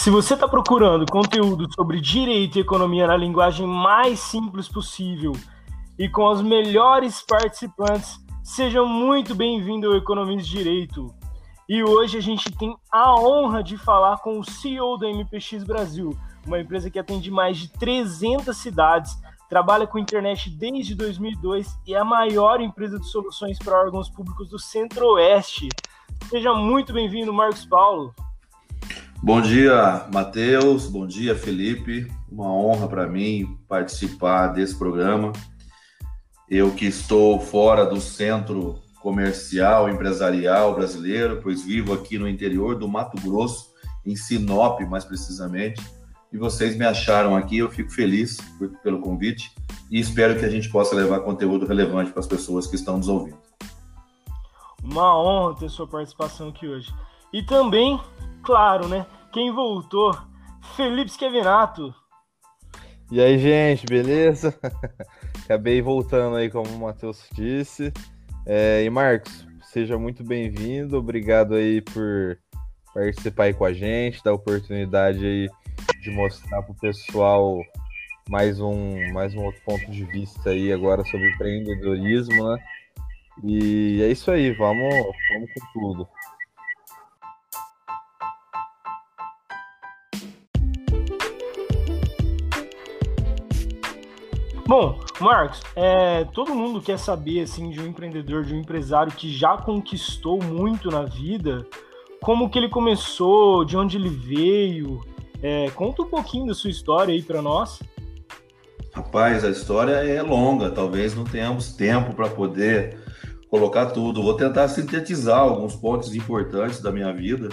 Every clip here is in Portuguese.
Se você está procurando conteúdo sobre direito e economia na linguagem mais simples possível e com os melhores participantes, seja muito bem-vindo ao Economista Direito. E hoje a gente tem a honra de falar com o CEO da MPX Brasil, uma empresa que atende mais de 300 cidades, trabalha com internet desde 2002 e é a maior empresa de soluções para órgãos públicos do Centro-Oeste. Seja muito bem-vindo, Marcos Paulo. Bom dia, Matheus. Bom dia, Felipe. Uma honra para mim participar desse programa. Eu que estou fora do centro comercial, empresarial brasileiro, pois vivo aqui no interior do Mato Grosso, em Sinop, mais precisamente. E vocês me acharam aqui, eu fico feliz pelo convite e espero que a gente possa levar conteúdo relevante para as pessoas que estão nos ouvindo. Uma honra ter sua participação aqui hoje. E também claro, né? Quem voltou? Felipe Skevinato. E aí, gente, beleza? Acabei voltando aí, como o Matheus disse. É, e Marcos, seja muito bem-vindo. Obrigado aí por participar aí com a gente, dar a oportunidade aí de mostrar para o pessoal mais um, mais um outro ponto de vista aí agora sobre empreendedorismo, né? E é isso aí, vamos, vamos com tudo. Bom, Marcos, é, todo mundo quer saber assim de um empreendedor, de um empresário que já conquistou muito na vida, como que ele começou, de onde ele veio. É, conta um pouquinho da sua história aí para nós. Rapaz, a história é longa, talvez não tenhamos tempo para poder colocar tudo. Vou tentar sintetizar alguns pontos importantes da minha vida.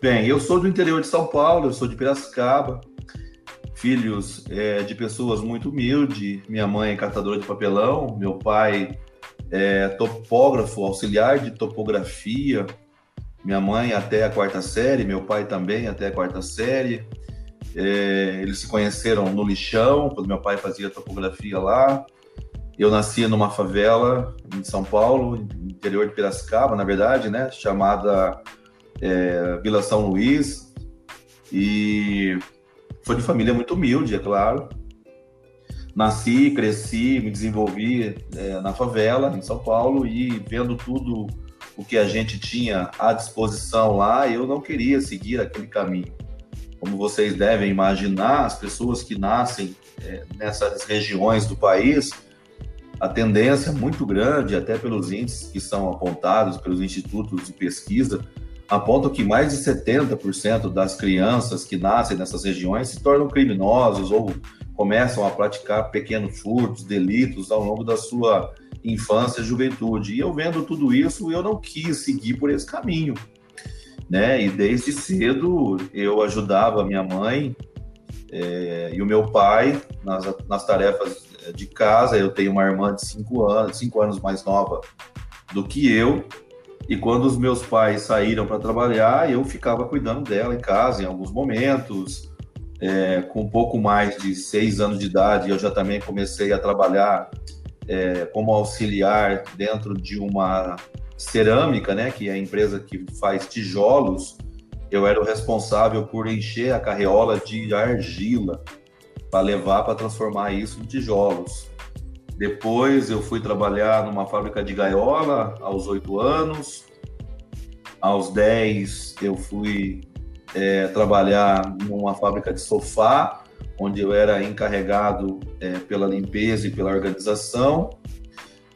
Bem, eu sou do interior de São Paulo, eu sou de Piracicaba, filhos é, de pessoas muito humildes. Minha mãe é catadora de papelão, meu pai é topógrafo, auxiliar de topografia. Minha mãe até a quarta série, meu pai também até a quarta série. É, eles se conheceram no lixão, quando meu pai fazia topografia lá. Eu nasci numa favela em São Paulo, interior de Piracicaba, na verdade, né, chamada é, Vila São Luís. E foi de família muito humilde, é claro. Nasci, cresci, me desenvolvi é, na favela, em São Paulo, e vendo tudo o que a gente tinha à disposição lá, eu não queria seguir aquele caminho. Como vocês devem imaginar, as pessoas que nascem é, nessas regiões do país, a tendência é muito grande, até pelos índices que são apontados pelos institutos de pesquisa, apontam que mais de 70% das crianças que nascem nessas regiões se tornam criminosos ou começam a praticar pequenos furtos, delitos ao longo da sua infância e juventude. E eu vendo tudo isso, eu não quis seguir por esse caminho. Né? E desde cedo eu ajudava minha mãe é, e o meu pai nas, nas tarefas de casa. Eu tenho uma irmã de 5 anos, cinco anos mais nova do que eu, e quando os meus pais saíram para trabalhar, eu ficava cuidando dela em casa em alguns momentos. É, com um pouco mais de seis anos de idade, eu já também comecei a trabalhar é, como auxiliar dentro de uma cerâmica, né, que é a empresa que faz tijolos. Eu era o responsável por encher a carreola de argila para levar para transformar isso em tijolos. Depois eu fui trabalhar numa fábrica de gaiola aos oito anos. Aos dez eu fui é, trabalhar numa fábrica de sofá, onde eu era encarregado é, pela limpeza e pela organização.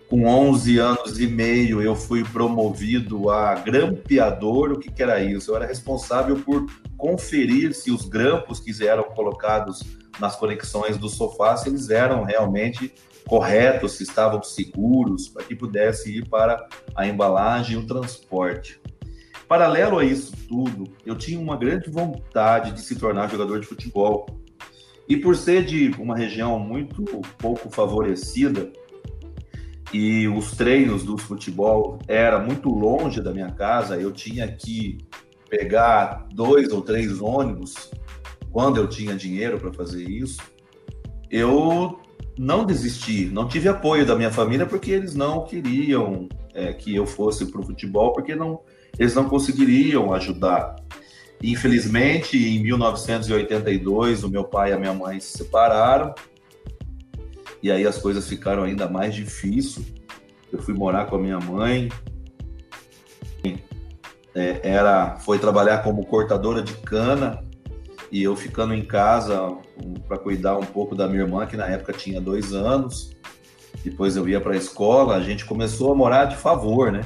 Com 11 anos e meio, eu fui promovido a grampeador. O que, que era isso? Eu era responsável por conferir se os grampos que eram colocados nas conexões do sofá, se eles eram realmente corretos, se estavam seguros, para que pudesse ir para a embalagem e o transporte. Paralelo a isso tudo, eu tinha uma grande vontade de se tornar jogador de futebol. E por ser de uma região muito pouco favorecida, e os treinos do futebol era muito longe da minha casa, eu tinha que pegar dois ou três ônibus quando eu tinha dinheiro para fazer isso. Eu não desisti, não tive apoio da minha família porque eles não queriam é, que eu fosse para o futebol, porque não, eles não conseguiriam ajudar. Infelizmente, em 1982, o meu pai e a minha mãe se separaram. E aí as coisas ficaram ainda mais difíceis. Eu fui morar com a minha mãe. É, era, foi trabalhar como cortadora de cana e eu ficando em casa para cuidar um pouco da minha irmã que na época tinha dois anos. Depois eu ia para a escola. A gente começou a morar de favor, né?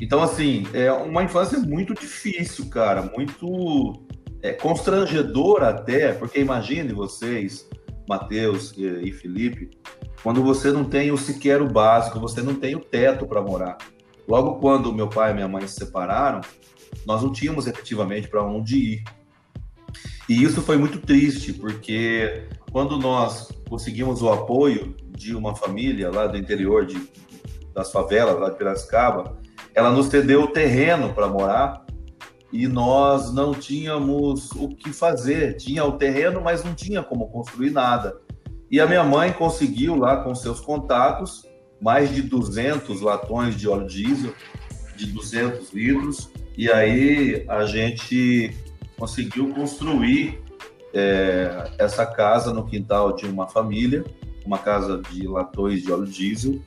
Então, assim, é uma infância muito difícil, cara, muito é, constrangedora até, porque imagine vocês, Matheus e Felipe, quando você não tem o sequer o básico, você não tem o teto para morar. Logo quando meu pai e minha mãe se separaram, nós não tínhamos efetivamente para onde ir. E isso foi muito triste, porque quando nós conseguimos o apoio de uma família lá do interior de, das favelas, lá de Piracicaba, ela nos cedeu o terreno para morar e nós não tínhamos o que fazer. Tinha o terreno, mas não tinha como construir nada. E a minha mãe conseguiu lá com seus contatos mais de 200 latões de óleo diesel, de 200 litros, e aí a gente conseguiu construir é, essa casa no quintal de uma família, uma casa de latões de óleo diesel,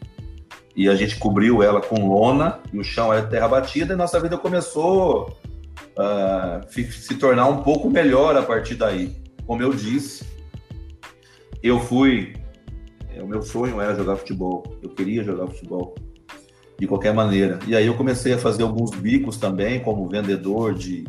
e a gente cobriu ela com lona e o chão era terra batida e nossa vida começou a uh, se tornar um pouco melhor a partir daí. Como eu disse, eu fui, é, o meu sonho era jogar futebol, eu queria jogar futebol de qualquer maneira. E aí eu comecei a fazer alguns bicos também, como vendedor de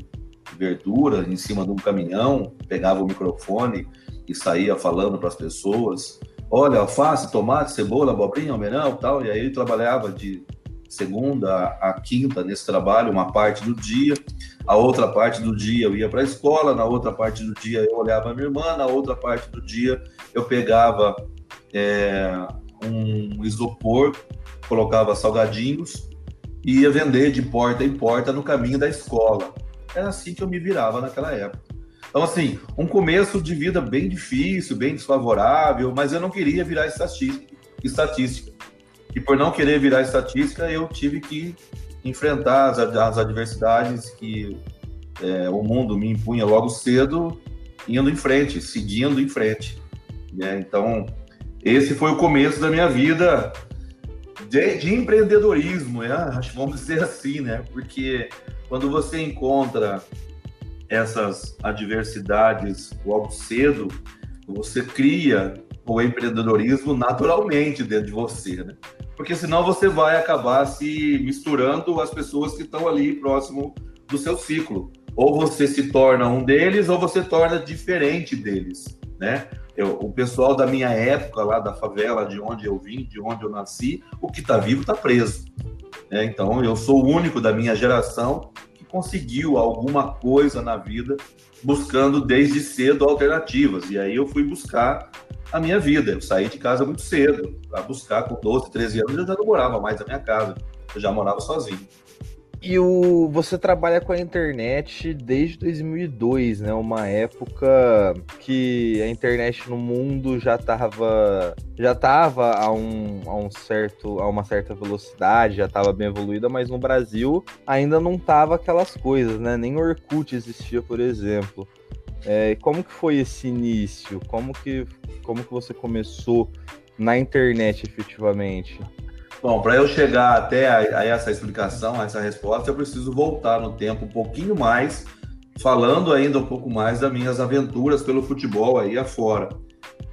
verdura em cima de um caminhão, pegava o microfone e saía falando para as pessoas olha, alface, tomate, cebola, abobrinha, almeirão tal. E aí eu trabalhava de segunda a quinta nesse trabalho, uma parte do dia. A outra parte do dia eu ia para a escola, na outra parte do dia eu olhava a minha irmã, na outra parte do dia eu pegava é, um isopor, colocava salgadinhos e ia vender de porta em porta no caminho da escola. Era assim que eu me virava naquela época. Então, assim, um começo de vida bem difícil, bem desfavorável, mas eu não queria virar estatística. estatística. E por não querer virar estatística, eu tive que enfrentar as, as adversidades que é, o mundo me impunha logo cedo, indo em frente, seguindo em frente. Né? Então, esse foi o começo da minha vida de, de empreendedorismo, né? Vamos dizer assim, né? Porque quando você encontra essas adversidades logo cedo, você cria o empreendedorismo naturalmente dentro de você, né? Porque senão você vai acabar se misturando as pessoas que estão ali próximo do seu ciclo. Ou você se torna um deles, ou você torna diferente deles, né? Eu, o pessoal da minha época lá da favela, de onde eu vim, de onde eu nasci, o que está vivo está preso. Né? Então eu sou o único da minha geração conseguiu alguma coisa na vida buscando desde cedo alternativas. E aí eu fui buscar a minha vida. Eu saí de casa muito cedo para buscar com 12, 13 anos. Eu já não morava mais na minha casa. Eu já morava sozinho. E o, você trabalha com a internet desde 2002, né? Uma época que a internet no mundo já estava já tava a, um, a, um certo, a uma certa velocidade, já estava bem evoluída, mas no Brasil ainda não tava aquelas coisas, né? Nem Orkut existia, por exemplo. É, como que foi esse início? Como que, como que você começou na internet efetivamente? Bom, para eu chegar até a, a, essa explicação, a essa resposta, eu preciso voltar no tempo um pouquinho mais, falando ainda um pouco mais das minhas aventuras pelo futebol aí afora.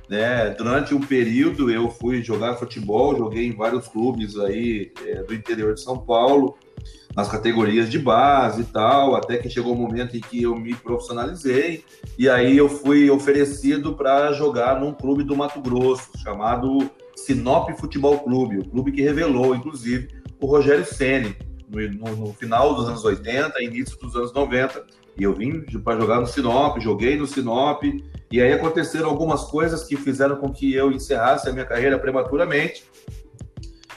Né? Durante um período eu fui jogar futebol, joguei em vários clubes aí é, do interior de São Paulo, nas categorias de base e tal, até que chegou o um momento em que eu me profissionalizei e aí eu fui oferecido para jogar num clube do Mato Grosso chamado Sinop Futebol Clube, o clube que revelou, inclusive, o Rogério Ceni no, no, no, final dos anos 80, início dos anos 90. E eu vim para jogar no Sinop, joguei no Sinop, e aí aconteceram algumas coisas que fizeram com que eu encerrasse a minha carreira prematuramente.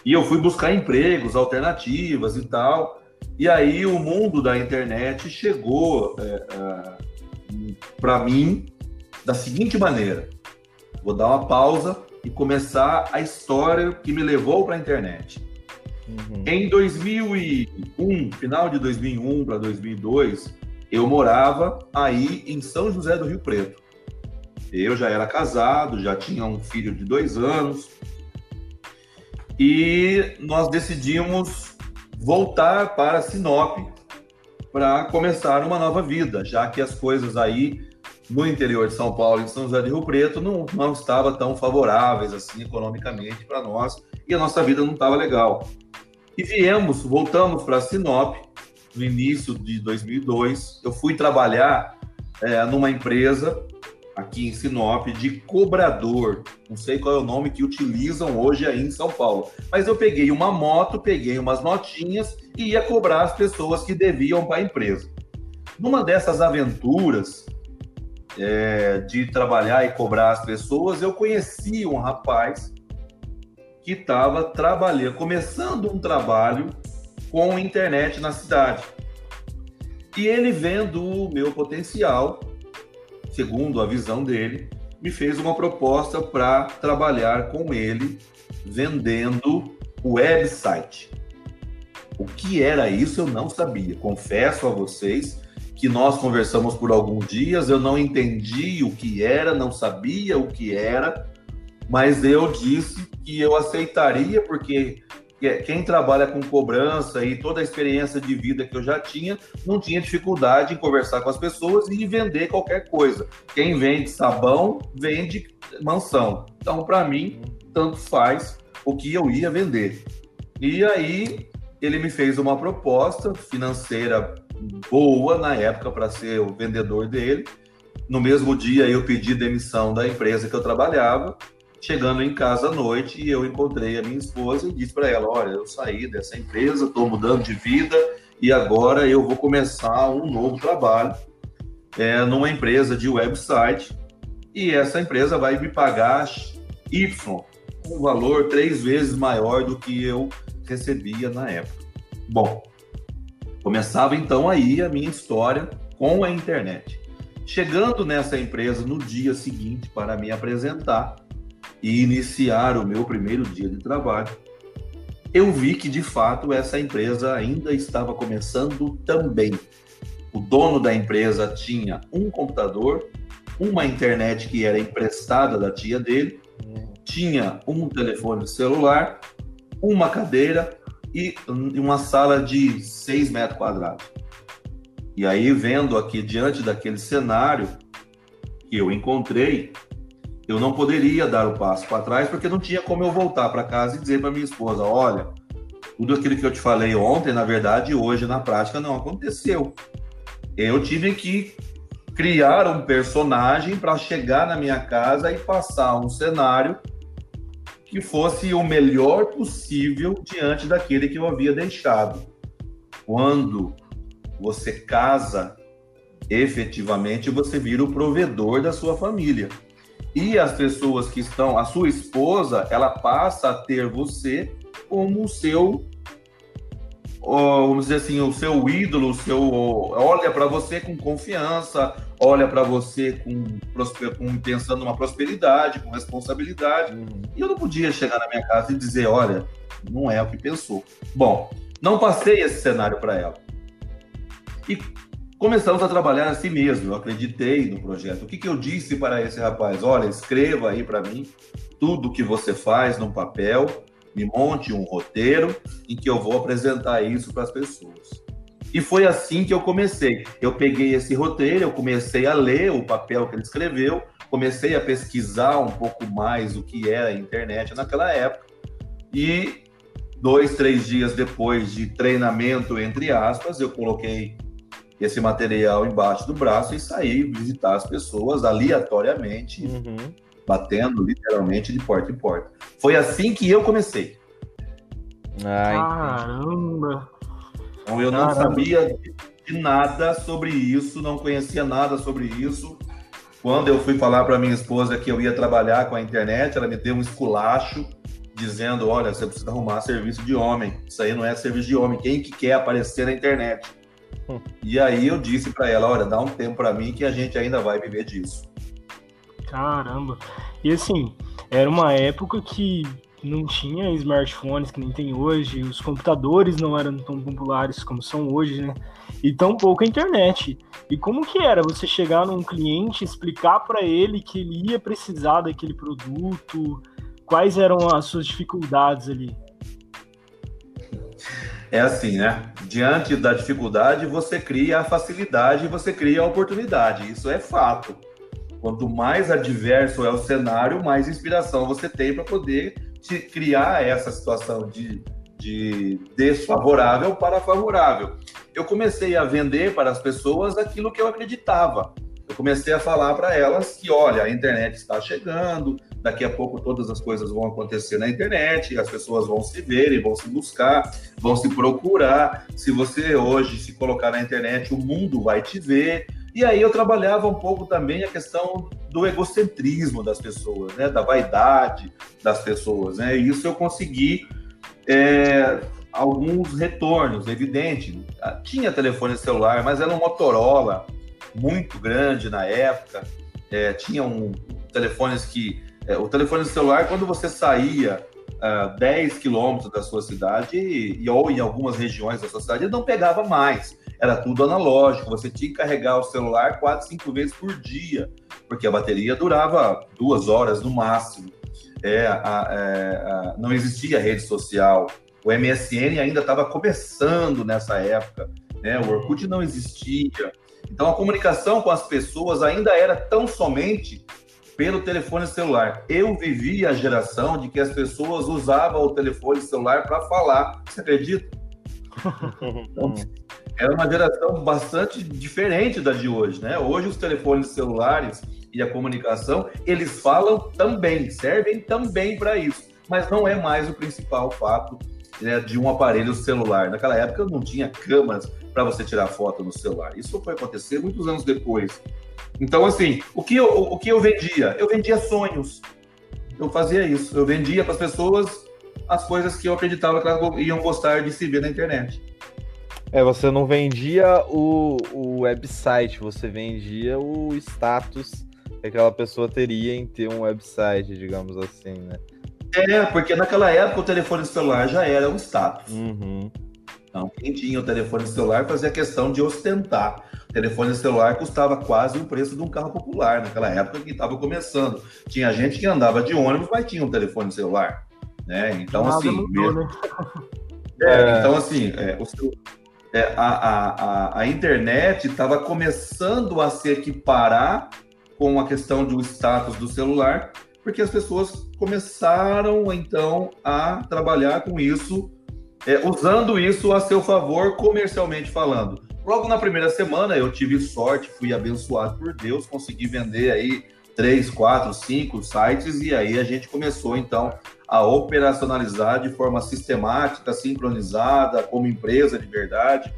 E eu fui buscar empregos, alternativas e tal. E aí o mundo da internet chegou é, é, para mim da seguinte maneira: vou dar uma pausa e começar a história que me levou para a internet. Uhum. Em 2001, final de 2001 para 2002, eu morava aí em São José do Rio Preto. Eu já era casado, já tinha um filho de dois anos. E nós decidimos voltar para Sinop para começar uma nova vida, já que as coisas aí no interior de São Paulo, em São José do Rio Preto, não, não estavam tão favoráveis assim economicamente para nós e a nossa vida não estava legal. E viemos, voltamos para Sinop no início de 2002. Eu fui trabalhar é, numa empresa aqui em Sinop de cobrador. Não sei qual é o nome que utilizam hoje aí em São Paulo. Mas eu peguei uma moto, peguei umas notinhas e ia cobrar as pessoas que deviam para a empresa. Numa dessas aventuras, é, de trabalhar e cobrar as pessoas, eu conheci um rapaz que estava trabalhando, começando um trabalho com internet na cidade. E ele vendo o meu potencial, segundo a visão dele, me fez uma proposta para trabalhar com ele vendendo website. O que era isso eu não sabia. Confesso a vocês que nós conversamos por alguns dias, eu não entendi o que era, não sabia o que era, mas eu disse que eu aceitaria, porque quem trabalha com cobrança e toda a experiência de vida que eu já tinha, não tinha dificuldade em conversar com as pessoas e vender qualquer coisa. Quem vende sabão, vende mansão. Então, para mim, tanto faz o que eu ia vender. E aí, ele me fez uma proposta financeira boa na época para ser o vendedor dele. No mesmo dia eu pedi demissão da empresa que eu trabalhava. Chegando em casa à noite, eu encontrei a minha esposa e disse para ela: Olha, eu saí dessa empresa, estou mudando de vida e agora eu vou começar um novo trabalho é, numa empresa de website. E essa empresa vai me pagar Y, um valor três vezes maior do que eu recebia na época. Bom, Começava então aí a minha história com a internet. Chegando nessa empresa no dia seguinte para me apresentar e iniciar o meu primeiro dia de trabalho, eu vi que de fato essa empresa ainda estava começando também. O dono da empresa tinha um computador, uma internet que era emprestada da tia dele, tinha um telefone celular, uma cadeira e uma sala de 6 metros quadrados. E aí, vendo aqui diante daquele cenário que eu encontrei, eu não poderia dar o passo para trás porque não tinha como eu voltar para casa e dizer para minha esposa: olha, tudo aquilo que eu te falei ontem, na verdade, hoje na prática não aconteceu. Eu tive que criar um personagem para chegar na minha casa e passar um cenário que fosse o melhor possível diante daquele que eu havia deixado. Quando você casa, efetivamente você vira o provedor da sua família. E as pessoas que estão, a sua esposa, ela passa a ter você como o seu vamos dizer assim, o seu ídolo, o seu olha para você com confiança, olha para você com, com pensando numa prosperidade, com responsabilidade. Uhum. E eu não podia chegar na minha casa e dizer, olha, não é o que pensou. Bom, não passei esse cenário para ela. E começamos a trabalhar assim mesmo. Eu acreditei no projeto. O que, que eu disse para esse rapaz? Olha, escreva aí para mim tudo que você faz num papel me monte um roteiro em que eu vou apresentar isso para as pessoas. E foi assim que eu comecei. Eu peguei esse roteiro, eu comecei a ler o papel que ele escreveu, comecei a pesquisar um pouco mais o que era a internet naquela época. E dois, três dias depois de treinamento, entre aspas, eu coloquei esse material embaixo do braço e saí visitar as pessoas aleatoriamente. Uhum batendo literalmente de porta em porta. Foi assim que eu comecei. Caramba! Então eu não sabia de nada sobre isso, não conhecia nada sobre isso. Quando eu fui falar para minha esposa que eu ia trabalhar com a internet, ela me deu um esculacho dizendo: "Olha, você precisa arrumar serviço de homem. Isso aí não é serviço de homem. Quem que quer aparecer na internet?" Hum. E aí eu disse para ela: "Olha, dá um tempo para mim que a gente ainda vai viver disso." Caramba. E assim, era uma época que não tinha smartphones que nem tem hoje, os computadores não eram tão populares como são hoje, né? E tão pouco a internet. E como que era você chegar num cliente, explicar para ele que ele ia precisar daquele produto, quais eram as suas dificuldades ali? É assim, né? Diante da dificuldade, você cria a facilidade, você cria a oportunidade. Isso é fato. Quanto mais adverso é o cenário, mais inspiração você tem para poder criar essa situação de, de desfavorável para favorável. Eu comecei a vender para as pessoas aquilo que eu acreditava. Eu comecei a falar para elas que, olha, a internet está chegando, daqui a pouco todas as coisas vão acontecer na internet, as pessoas vão se ver e vão se buscar, vão se procurar. Se você hoje se colocar na internet, o mundo vai te ver. E aí eu trabalhava um pouco também a questão do egocentrismo das pessoas, né? da vaidade das pessoas. Né? E isso eu consegui é, alguns retornos, evidente. Ah, tinha telefone celular, mas era um Motorola muito grande na época. É, tinha um, telefones que... É, o telefone celular, quando você saía uh, 10 quilômetros da sua cidade, e, ou em algumas regiões da sua cidade, ele não pegava mais era tudo analógico, você tinha que carregar o celular quatro, cinco vezes por dia, porque a bateria durava duas horas no máximo. É, a, é, a, não existia rede social, o MSN ainda estava começando nessa época, né? o Orkut não existia. Então a comunicação com as pessoas ainda era tão somente pelo telefone celular. Eu vivi a geração de que as pessoas usavam o telefone celular para falar. Você acredita? Então, era uma geração bastante diferente da de hoje, né? Hoje os telefones celulares e a comunicação, eles falam também, servem também para isso, mas não é mais o principal fato né, de um aparelho celular. Naquela época não tinha câmeras para você tirar foto no celular. Isso foi acontecer muitos anos depois. Então, assim, o que eu, o que eu vendia? Eu vendia sonhos. Eu fazia isso. Eu vendia para as pessoas as coisas que eu acreditava que elas iam gostar de se ver na internet. É, você não vendia o, o website, você vendia o status que aquela pessoa teria em ter um website, digamos assim, né? É, porque naquela época o telefone celular já era um status. Uhum. Então, quem tinha o telefone celular fazia questão de ostentar. O telefone celular custava quase o preço de um carro popular naquela época que estava começando. Tinha gente que andava de ônibus, mas tinha um telefone celular. Né? Então, Nada assim. Mudou, mesmo... né? é, então, assim, é, o, é, a, a, a, internet estava começando a se equiparar com a questão do status do celular, porque as pessoas começaram então a trabalhar com isso, é, usando isso a seu favor comercialmente falando. Logo na primeira semana eu tive sorte, fui abençoado por Deus, consegui vender aí três, quatro, cinco sites e aí a gente começou então a operacionalizar de forma sistemática, sincronizada, como empresa de verdade.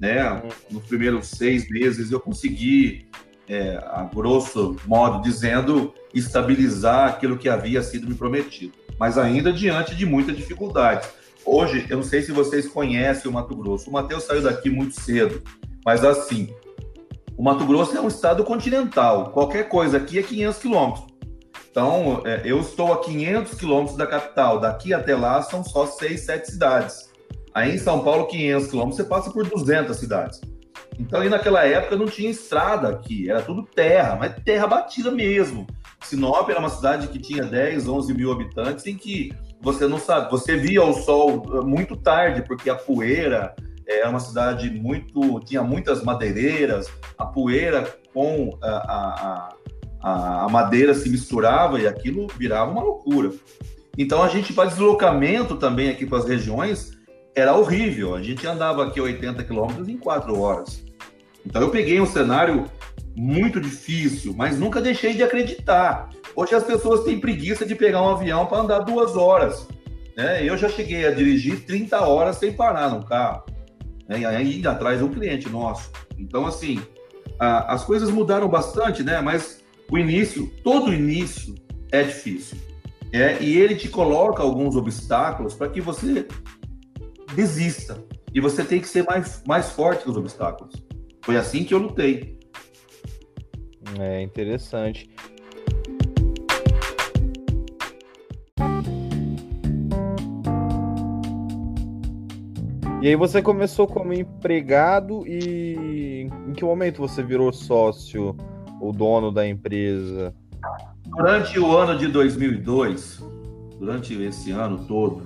Né? Nos primeiros seis meses eu consegui, é, a grosso modo dizendo, estabilizar aquilo que havia sido me prometido, mas ainda diante de muita dificuldade. Hoje, eu não sei se vocês conhecem o Mato Grosso. O Matheus saiu daqui muito cedo, mas assim, o Mato Grosso é um estado continental. Qualquer coisa aqui é 500 quilômetros. Então, é, eu estou a 500 quilômetros da capital. Daqui até lá são só 6, 7 cidades. Aí em São Paulo, 500 quilômetros, você passa por 200 cidades. Então, aí naquela época não tinha estrada aqui, era tudo terra, mas terra batida mesmo. Sinop era uma cidade que tinha 10, 11 mil habitantes, em que você não sabe, você via o sol eh, muito tarde, porque a poeira era é uma cidade muito, tinha muitas madeireiras, a poeira com a, a, a, a madeira se misturava e aquilo virava uma loucura. Então a gente para deslocamento também aqui para as regiões era horrível. A gente andava aqui 80 quilômetros em quatro horas. Então eu peguei um cenário muito difícil, mas nunca deixei de acreditar. Hoje as pessoas têm preguiça de pegar um avião para andar duas horas. Né? Eu já cheguei a dirigir 30 horas sem parar no carro. Né? E ainda atrás um cliente nosso. Então, assim, a, as coisas mudaram bastante, né? Mas o início, todo início é difícil. É, e ele te coloca alguns obstáculos para que você desista. E você tem que ser mais, mais forte dos obstáculos. Foi assim que eu lutei. É interessante. E aí você começou como empregado e em que momento você virou sócio? Ou dono da empresa? Durante o ano de 2002, durante esse ano todo,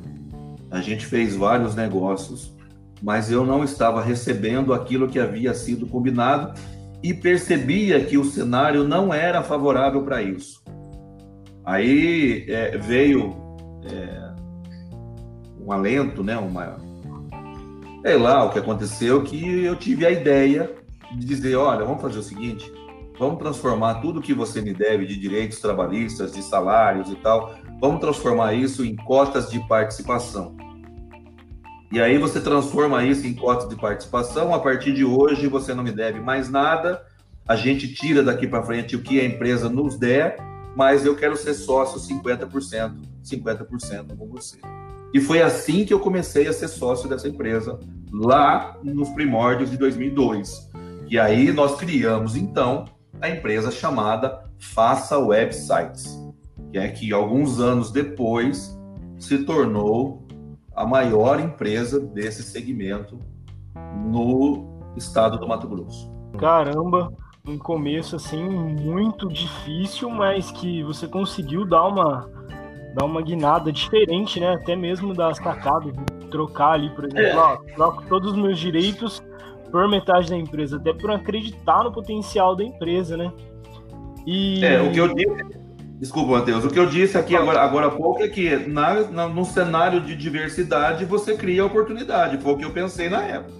a gente fez vários negócios, mas eu não estava recebendo aquilo que havia sido combinado e percebia que o cenário não era favorável para isso. Aí é, veio é, um alento, né? Uma, sei lá o que aconteceu, que eu tive a ideia de dizer, olha, vamos fazer o seguinte, vamos transformar tudo que você me deve de direitos trabalhistas, de salários e tal, vamos transformar isso em cotas de participação. E aí você transforma isso em cotas de participação. A partir de hoje você não me deve mais nada. A gente tira daqui para frente o que a empresa nos der, mas eu quero ser sócio 50%, 50% com você. E foi assim que eu comecei a ser sócio dessa empresa, lá nos primórdios de 2002. E aí nós criamos, então, a empresa chamada Faça Websites, que é que alguns anos depois se tornou a maior empresa desse segmento no estado do Mato Grosso. Caramba, um começo assim muito difícil, mas que você conseguiu dar uma dar uma guinada diferente, né? Até mesmo das sacadas, trocar ali, por exemplo, é. ó, troco todos os meus direitos por metade da empresa, até por acreditar no potencial da empresa, né? E... É, o que eu disse, desculpa, Matheus, o que eu disse aqui agora, agora há pouco é que na, na, no cenário de diversidade você cria oportunidade, foi o que eu pensei na época.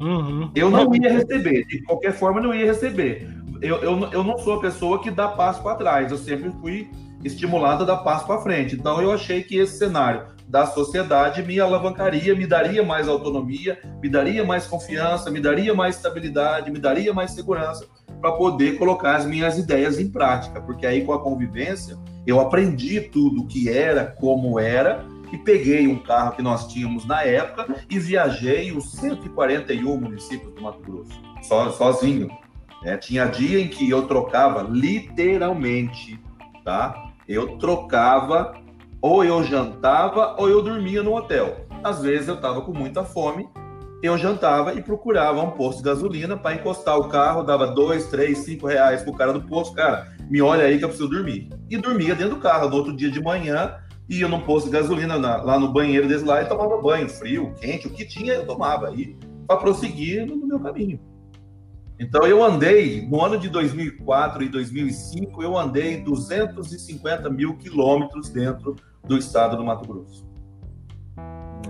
Uhum. Eu não ia receber, de qualquer forma, não ia receber. Eu, eu, eu não sou a pessoa que dá passo para trás, eu sempre fui estimulado a dar passo para frente. Então eu achei que esse cenário da sociedade me alavancaria, me daria mais autonomia, me daria mais confiança, me daria mais estabilidade, me daria mais segurança para poder colocar as minhas ideias em prática, porque aí com a convivência eu aprendi tudo o que era, como era, e peguei um carro que nós tínhamos na época e viajei os 141 municípios do Mato Grosso, so, sozinho. É, tinha dia em que eu trocava literalmente, tá? Eu trocava, ou eu jantava ou eu dormia no hotel. Às vezes eu estava com muita fome, eu jantava e procurava um posto de gasolina para encostar o carro, dava dois, três, cinco reais pro cara do posto, cara, me olha aí que eu preciso dormir. E dormia dentro do carro. No outro dia de manhã, ia num posto de gasolina na, lá no banheiro desse lá e tomava banho, frio, quente, o que tinha eu tomava aí para prosseguir no, no meu caminho. Então eu andei, no ano de 2004 e 2005, eu andei 250 mil quilômetros dentro do estado do Mato Grosso.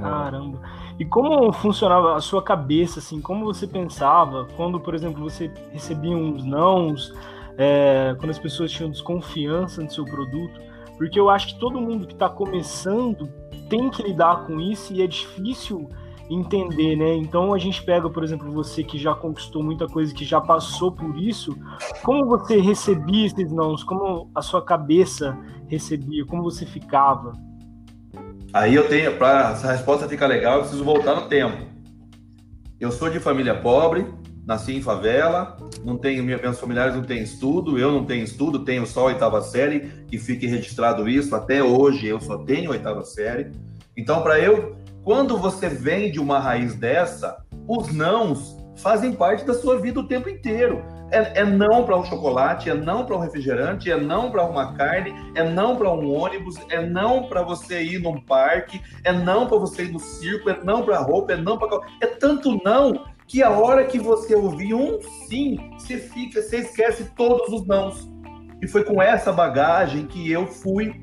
Caramba! E como funcionava a sua cabeça, assim, como você pensava quando, por exemplo, você recebia uns nãos, é, quando as pessoas tinham desconfiança no seu produto? Porque eu acho que todo mundo que está começando tem que lidar com isso e é difícil entender, né? Então a gente pega, por exemplo, você que já conquistou muita coisa, que já passou por isso, como você recebia esses nãos? Como a sua cabeça recebia? Como você ficava? Aí eu tenho, para essa resposta ficar legal, eu preciso voltar no tempo. Eu sou de família pobre, nasci em favela, não tenho, meus familiares não têm estudo, eu não tenho estudo, tenho só a oitava série, e fique registrado isso, até hoje eu só tenho oitava série. Então, para eu quando você vem de uma raiz dessa, os nãos fazem parte da sua vida o tempo inteiro. É, é não para um chocolate, é não para um refrigerante, é não para uma carne, é não para um ônibus, é não para você ir num parque, é não para você ir no circo, é não para roupa, é não para é tanto não que a hora que você ouvir um sim, você fica, você esquece todos os nãos. E foi com essa bagagem que eu fui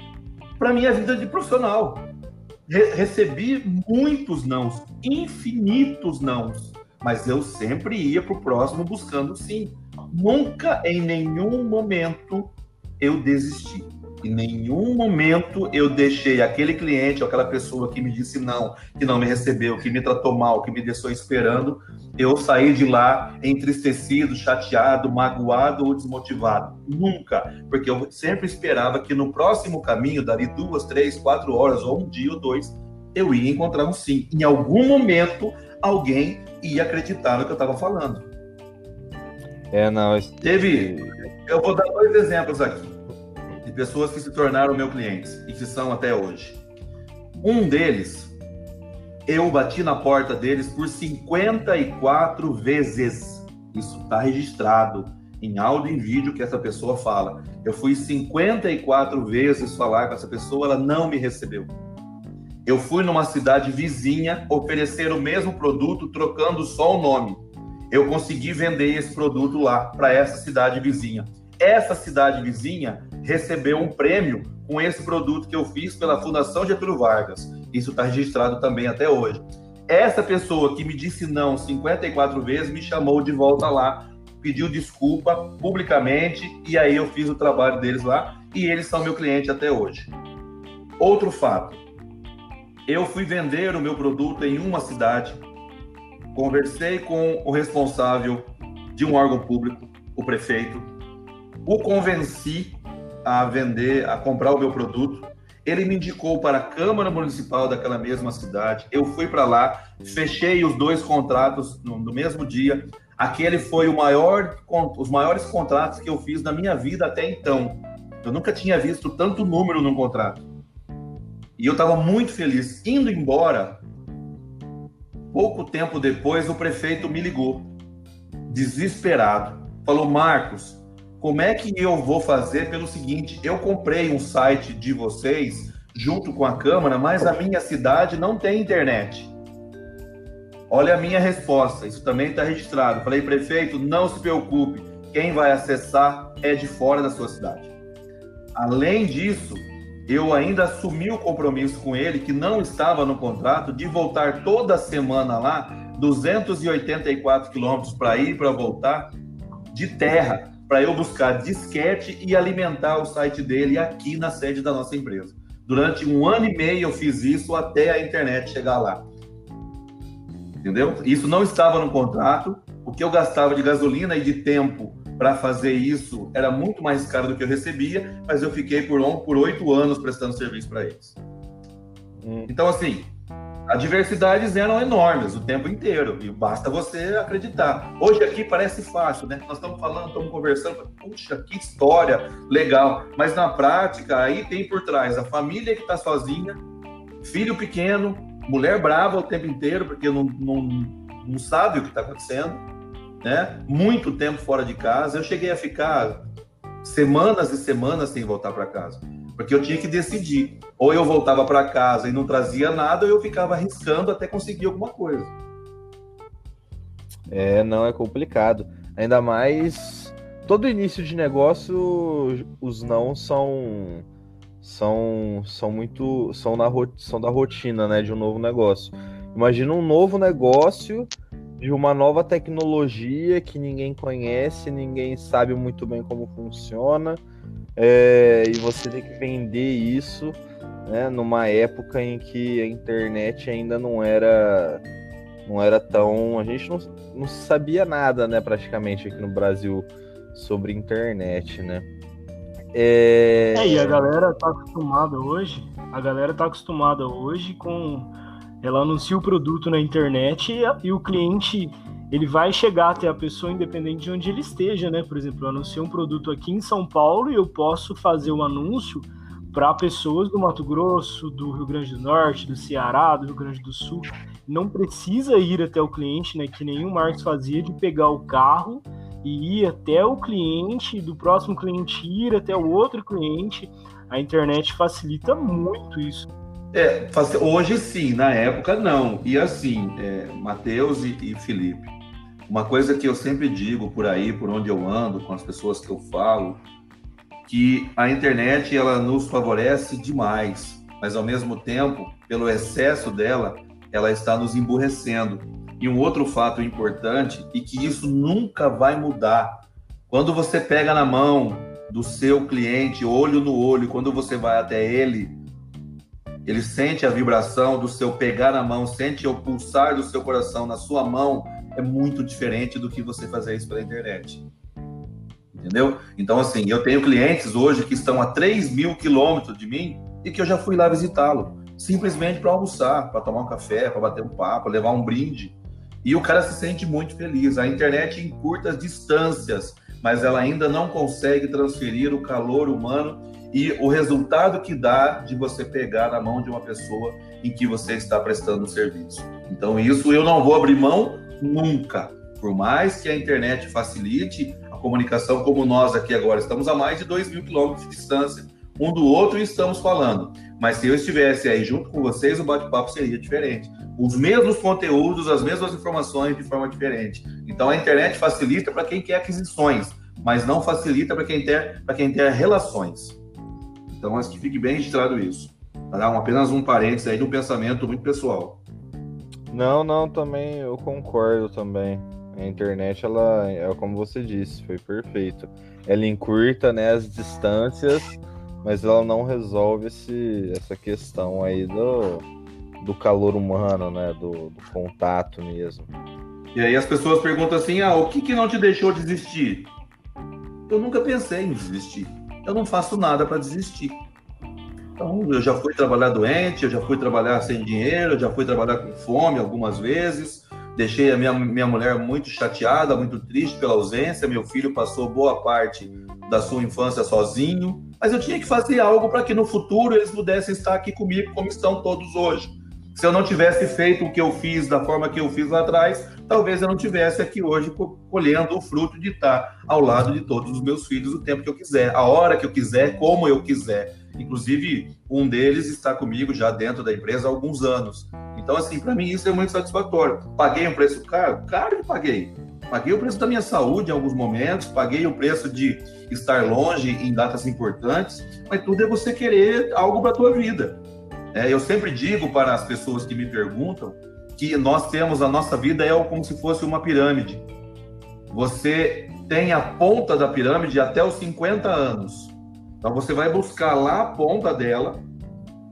para minha vida de profissional re recebi muitos nãos, infinitos nãos, mas eu sempre ia para o próximo buscando sim. Nunca, em nenhum momento, eu desisti. Em nenhum momento eu deixei aquele cliente ou aquela pessoa que me disse não, que não me recebeu, que me tratou mal, que me deixou esperando, eu saí de lá entristecido, chateado, magoado ou desmotivado. Nunca, porque eu sempre esperava que no próximo caminho, dali duas, três, quatro horas ou um dia ou dois, eu ia encontrar um sim. Em algum momento, alguém ia acreditar no que eu estava falando. É, não. Teve. Eu vou dar dois exemplos aqui de pessoas que se tornaram meu clientes e que são até hoje. Um deles Eu bati na porta deles por 54 vezes. Isso está registrado em áudio e em vídeo que essa pessoa fala. Eu fui 54 vezes falar com essa pessoa, ela não me recebeu. Eu fui numa cidade vizinha oferecer o mesmo produto, trocando só o nome. Eu consegui vender esse produto lá para essa cidade vizinha. Essa cidade vizinha recebeu um prêmio com esse produto que eu fiz pela Fundação Getúlio Vargas. Isso está registrado também até hoje. Essa pessoa que me disse não 54 vezes me chamou de volta lá, pediu desculpa publicamente e aí eu fiz o trabalho deles lá e eles são meu cliente até hoje. Outro fato, eu fui vender o meu produto em uma cidade, conversei com o responsável de um órgão público, o prefeito, o convenci a vender, a comprar o meu produto. Ele me indicou para a Câmara Municipal daquela mesma cidade. Eu fui para lá, fechei os dois contratos no, no, mesmo dia. Aquele foi o maior, os maiores contratos que eu fiz na minha vida até então. Eu nunca tinha visto tanto número num contrato. E eu estava muito feliz. Indo embora, pouco tempo depois, o prefeito me ligou, desesperado. Falou: Marcos, como é que eu vou fazer pelo seguinte? Eu comprei um site de vocês junto com a Câmara, mas a minha cidade não tem internet. Olha a minha resposta, isso também está registrado. Falei, prefeito, não se preocupe, quem vai acessar é de fora da sua cidade. Além disso, eu ainda assumi o compromisso com ele, que não estava no contrato, de voltar toda semana lá, 284 quilômetros para ir e para voltar, de terra para eu buscar disquete e alimentar o site dele aqui na sede da nossa empresa. Durante um ano e meio eu fiz isso até a internet chegar lá. Entendeu? Isso não estava no contrato. O que eu gastava de gasolina e de tempo para fazer isso era muito mais caro do que eu recebia, mas eu fiquei por, por oito anos prestando serviço para eles. Hum. Então, assim, adversidades eram enormes o tempo inteiro, e basta você acreditar. Hoje aqui parece fácil, né? Nós estamos falando, estamos conversando, puxa, que história legal. Mas na prática, aí tem por trás a família que está sozinha, filho pequeno, mulher brava o tempo inteiro, porque não, não, não sabe o que está acontecendo, né? Muito tempo fora de casa. Eu cheguei a ficar semanas e semanas sem voltar para casa porque eu tinha que decidir. Ou eu voltava para casa e não trazia nada, ou eu ficava arriscando até conseguir alguma coisa. É, não é complicado. Ainda mais todo início de negócio, os não são são são muito são na são da rotina, né, de um novo negócio. Imagina um novo negócio de uma nova tecnologia que ninguém conhece, ninguém sabe muito bem como funciona é, e você tem que vender isso né, numa época em que a internet ainda não era não era tão a gente não, não sabia nada né praticamente aqui no Brasil sobre internet né. É... é e a galera tá acostumada hoje a galera tá acostumada hoje com ela anuncia o produto na internet e, e o cliente ele vai chegar até a pessoa independente de onde ele esteja, né? Por exemplo, eu anunciei um produto aqui em São Paulo e eu posso fazer o um anúncio para pessoas do Mato Grosso, do Rio Grande do Norte, do Ceará, do Rio Grande do Sul. Não precisa ir até o cliente, né? Que nenhum Marcos fazia de pegar o carro e ir até o cliente, do próximo cliente ir até o outro cliente. A internet facilita muito isso. É, hoje sim, na época não. E assim, é, Matheus e, e Felipe, uma coisa que eu sempre digo por aí, por onde eu ando, com as pessoas que eu falo, que a internet ela nos favorece demais, mas ao mesmo tempo, pelo excesso dela, ela está nos emburrecendo. E um outro fato importante e que isso nunca vai mudar. Quando você pega na mão do seu cliente, olho no olho, quando você vai até ele, ele sente a vibração do seu pegar na mão, sente o pulsar do seu coração na sua mão, é muito diferente do que você fazer isso pela internet. Entendeu? Então, assim, eu tenho clientes hoje que estão a 3 mil quilômetros de mim e que eu já fui lá visitá-lo, simplesmente para almoçar, para tomar um café, para bater um papo, levar um brinde. E o cara se sente muito feliz. A internet encurta as distâncias, mas ela ainda não consegue transferir o calor humano e o resultado que dá de você pegar na mão de uma pessoa em que você está prestando o serviço. Então, isso eu não vou abrir mão nunca. Por mais que a internet facilite a comunicação, como nós aqui agora estamos a mais de 2 mil quilômetros de distância um do outro e estamos falando. Mas se eu estivesse aí junto com vocês, o bate-papo seria diferente. Os mesmos conteúdos, as mesmas informações de forma diferente. Então a internet facilita para quem quer aquisições, mas não facilita para quem, quer, quem quer relações. Então acho que fique bem registrado isso. Tá? Apenas um parênteses aí de um pensamento muito pessoal. Não, não, também eu concordo também. A internet, ela, é como você disse, foi perfeito. Ela encurta né, as distâncias mas ela não resolve esse, essa questão aí do, do calor humano, né? Do, do, contato mesmo. E aí as pessoas perguntam assim: ah, o que, que não te deixou desistir? Eu nunca pensei em desistir. Eu não faço nada para desistir. Então, eu já fui trabalhar doente, eu já fui trabalhar sem dinheiro, eu já fui trabalhar com fome algumas vezes. Deixei a minha, minha mulher muito chateada, muito triste pela ausência. Meu filho passou boa parte da sua infância sozinho mas eu tinha que fazer algo para que no futuro eles pudessem estar aqui comigo como estão todos hoje. Se eu não tivesse feito o que eu fiz da forma que eu fiz lá atrás, talvez eu não tivesse aqui hoje colhendo o fruto de estar ao lado de todos os meus filhos o tempo que eu quiser, a hora que eu quiser, como eu quiser. Inclusive, um deles está comigo já dentro da empresa há alguns anos. Então, assim, para mim isso é muito satisfatório. Paguei um preço caro? Caro que paguei. Paguei o preço da minha saúde em alguns momentos, paguei o preço de estar longe em datas importantes, mas tudo é você querer algo para a tua vida. É, eu sempre digo para as pessoas que me perguntam que nós temos a nossa vida é como se fosse uma pirâmide. Você tem a ponta da pirâmide até os 50 anos. Então você vai buscar lá a ponta dela,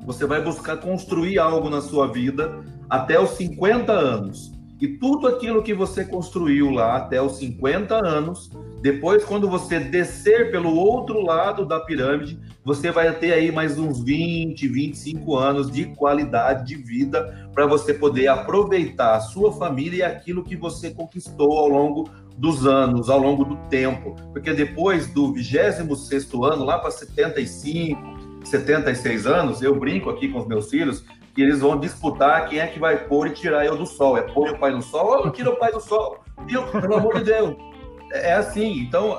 você vai buscar construir algo na sua vida até os 50 anos. E tudo aquilo que você construiu lá até os 50 anos, depois, quando você descer pelo outro lado da pirâmide, você vai ter aí mais uns 20, 25 anos de qualidade de vida para você poder aproveitar a sua família e aquilo que você conquistou ao longo dos anos, ao longo do tempo. Porque depois do 26 ano, lá para 75, 76 anos, eu brinco aqui com os meus filhos, que eles vão disputar quem é que vai pôr e tirar eu do sol. É pôr o pai do sol ou tira o pai do sol? Eu, pelo amor de Deus. É, é assim, então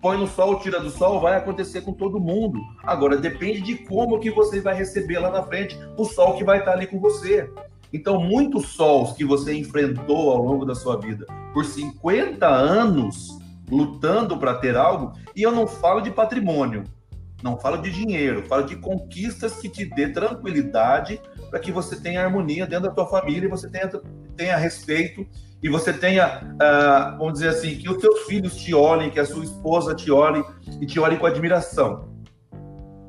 põe no sol, tira do sol, vai acontecer com todo mundo. Agora depende de como que você vai receber lá na frente o sol que vai estar ali com você. Então, muitos sols que você enfrentou ao longo da sua vida por 50 anos lutando para ter algo, e eu não falo de patrimônio, não falo de dinheiro, falo de conquistas que te dê tranquilidade para que você tenha harmonia dentro da tua família você tenha, tenha respeito e você tenha, uh, vamos dizer assim, que os teus filhos te olhem, que a sua esposa te olhe e te olhem com admiração.